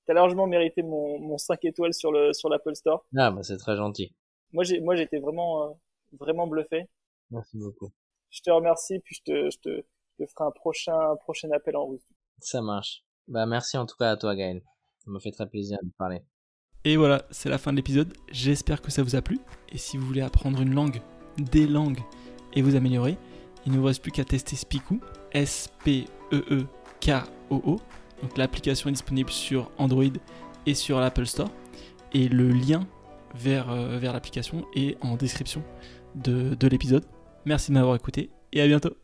T'as largement mérité mon, mon 5 étoiles sur le sur l'Apple Store. Ah bah c'est très gentil. Moi j'ai moi j'étais vraiment euh, vraiment bluffé. Merci beaucoup. Je te remercie puis je te je te je ferai un prochain, prochain appel en russe. Ça marche. Bah, merci en tout cas à toi, Gaël. Ça m'a fait très plaisir de parler. Et voilà, c'est la fin de l'épisode. J'espère que ça vous a plu. Et si vous voulez apprendre une langue, des langues, et vous améliorer, il ne vous reste plus qu'à tester Spiku, S-P-E-E-K-O-O. Donc l'application est disponible sur Android et sur l'Apple Store. Et le lien vers, euh, l'application est en description de, de l'épisode. Merci de m'avoir écouté et à bientôt.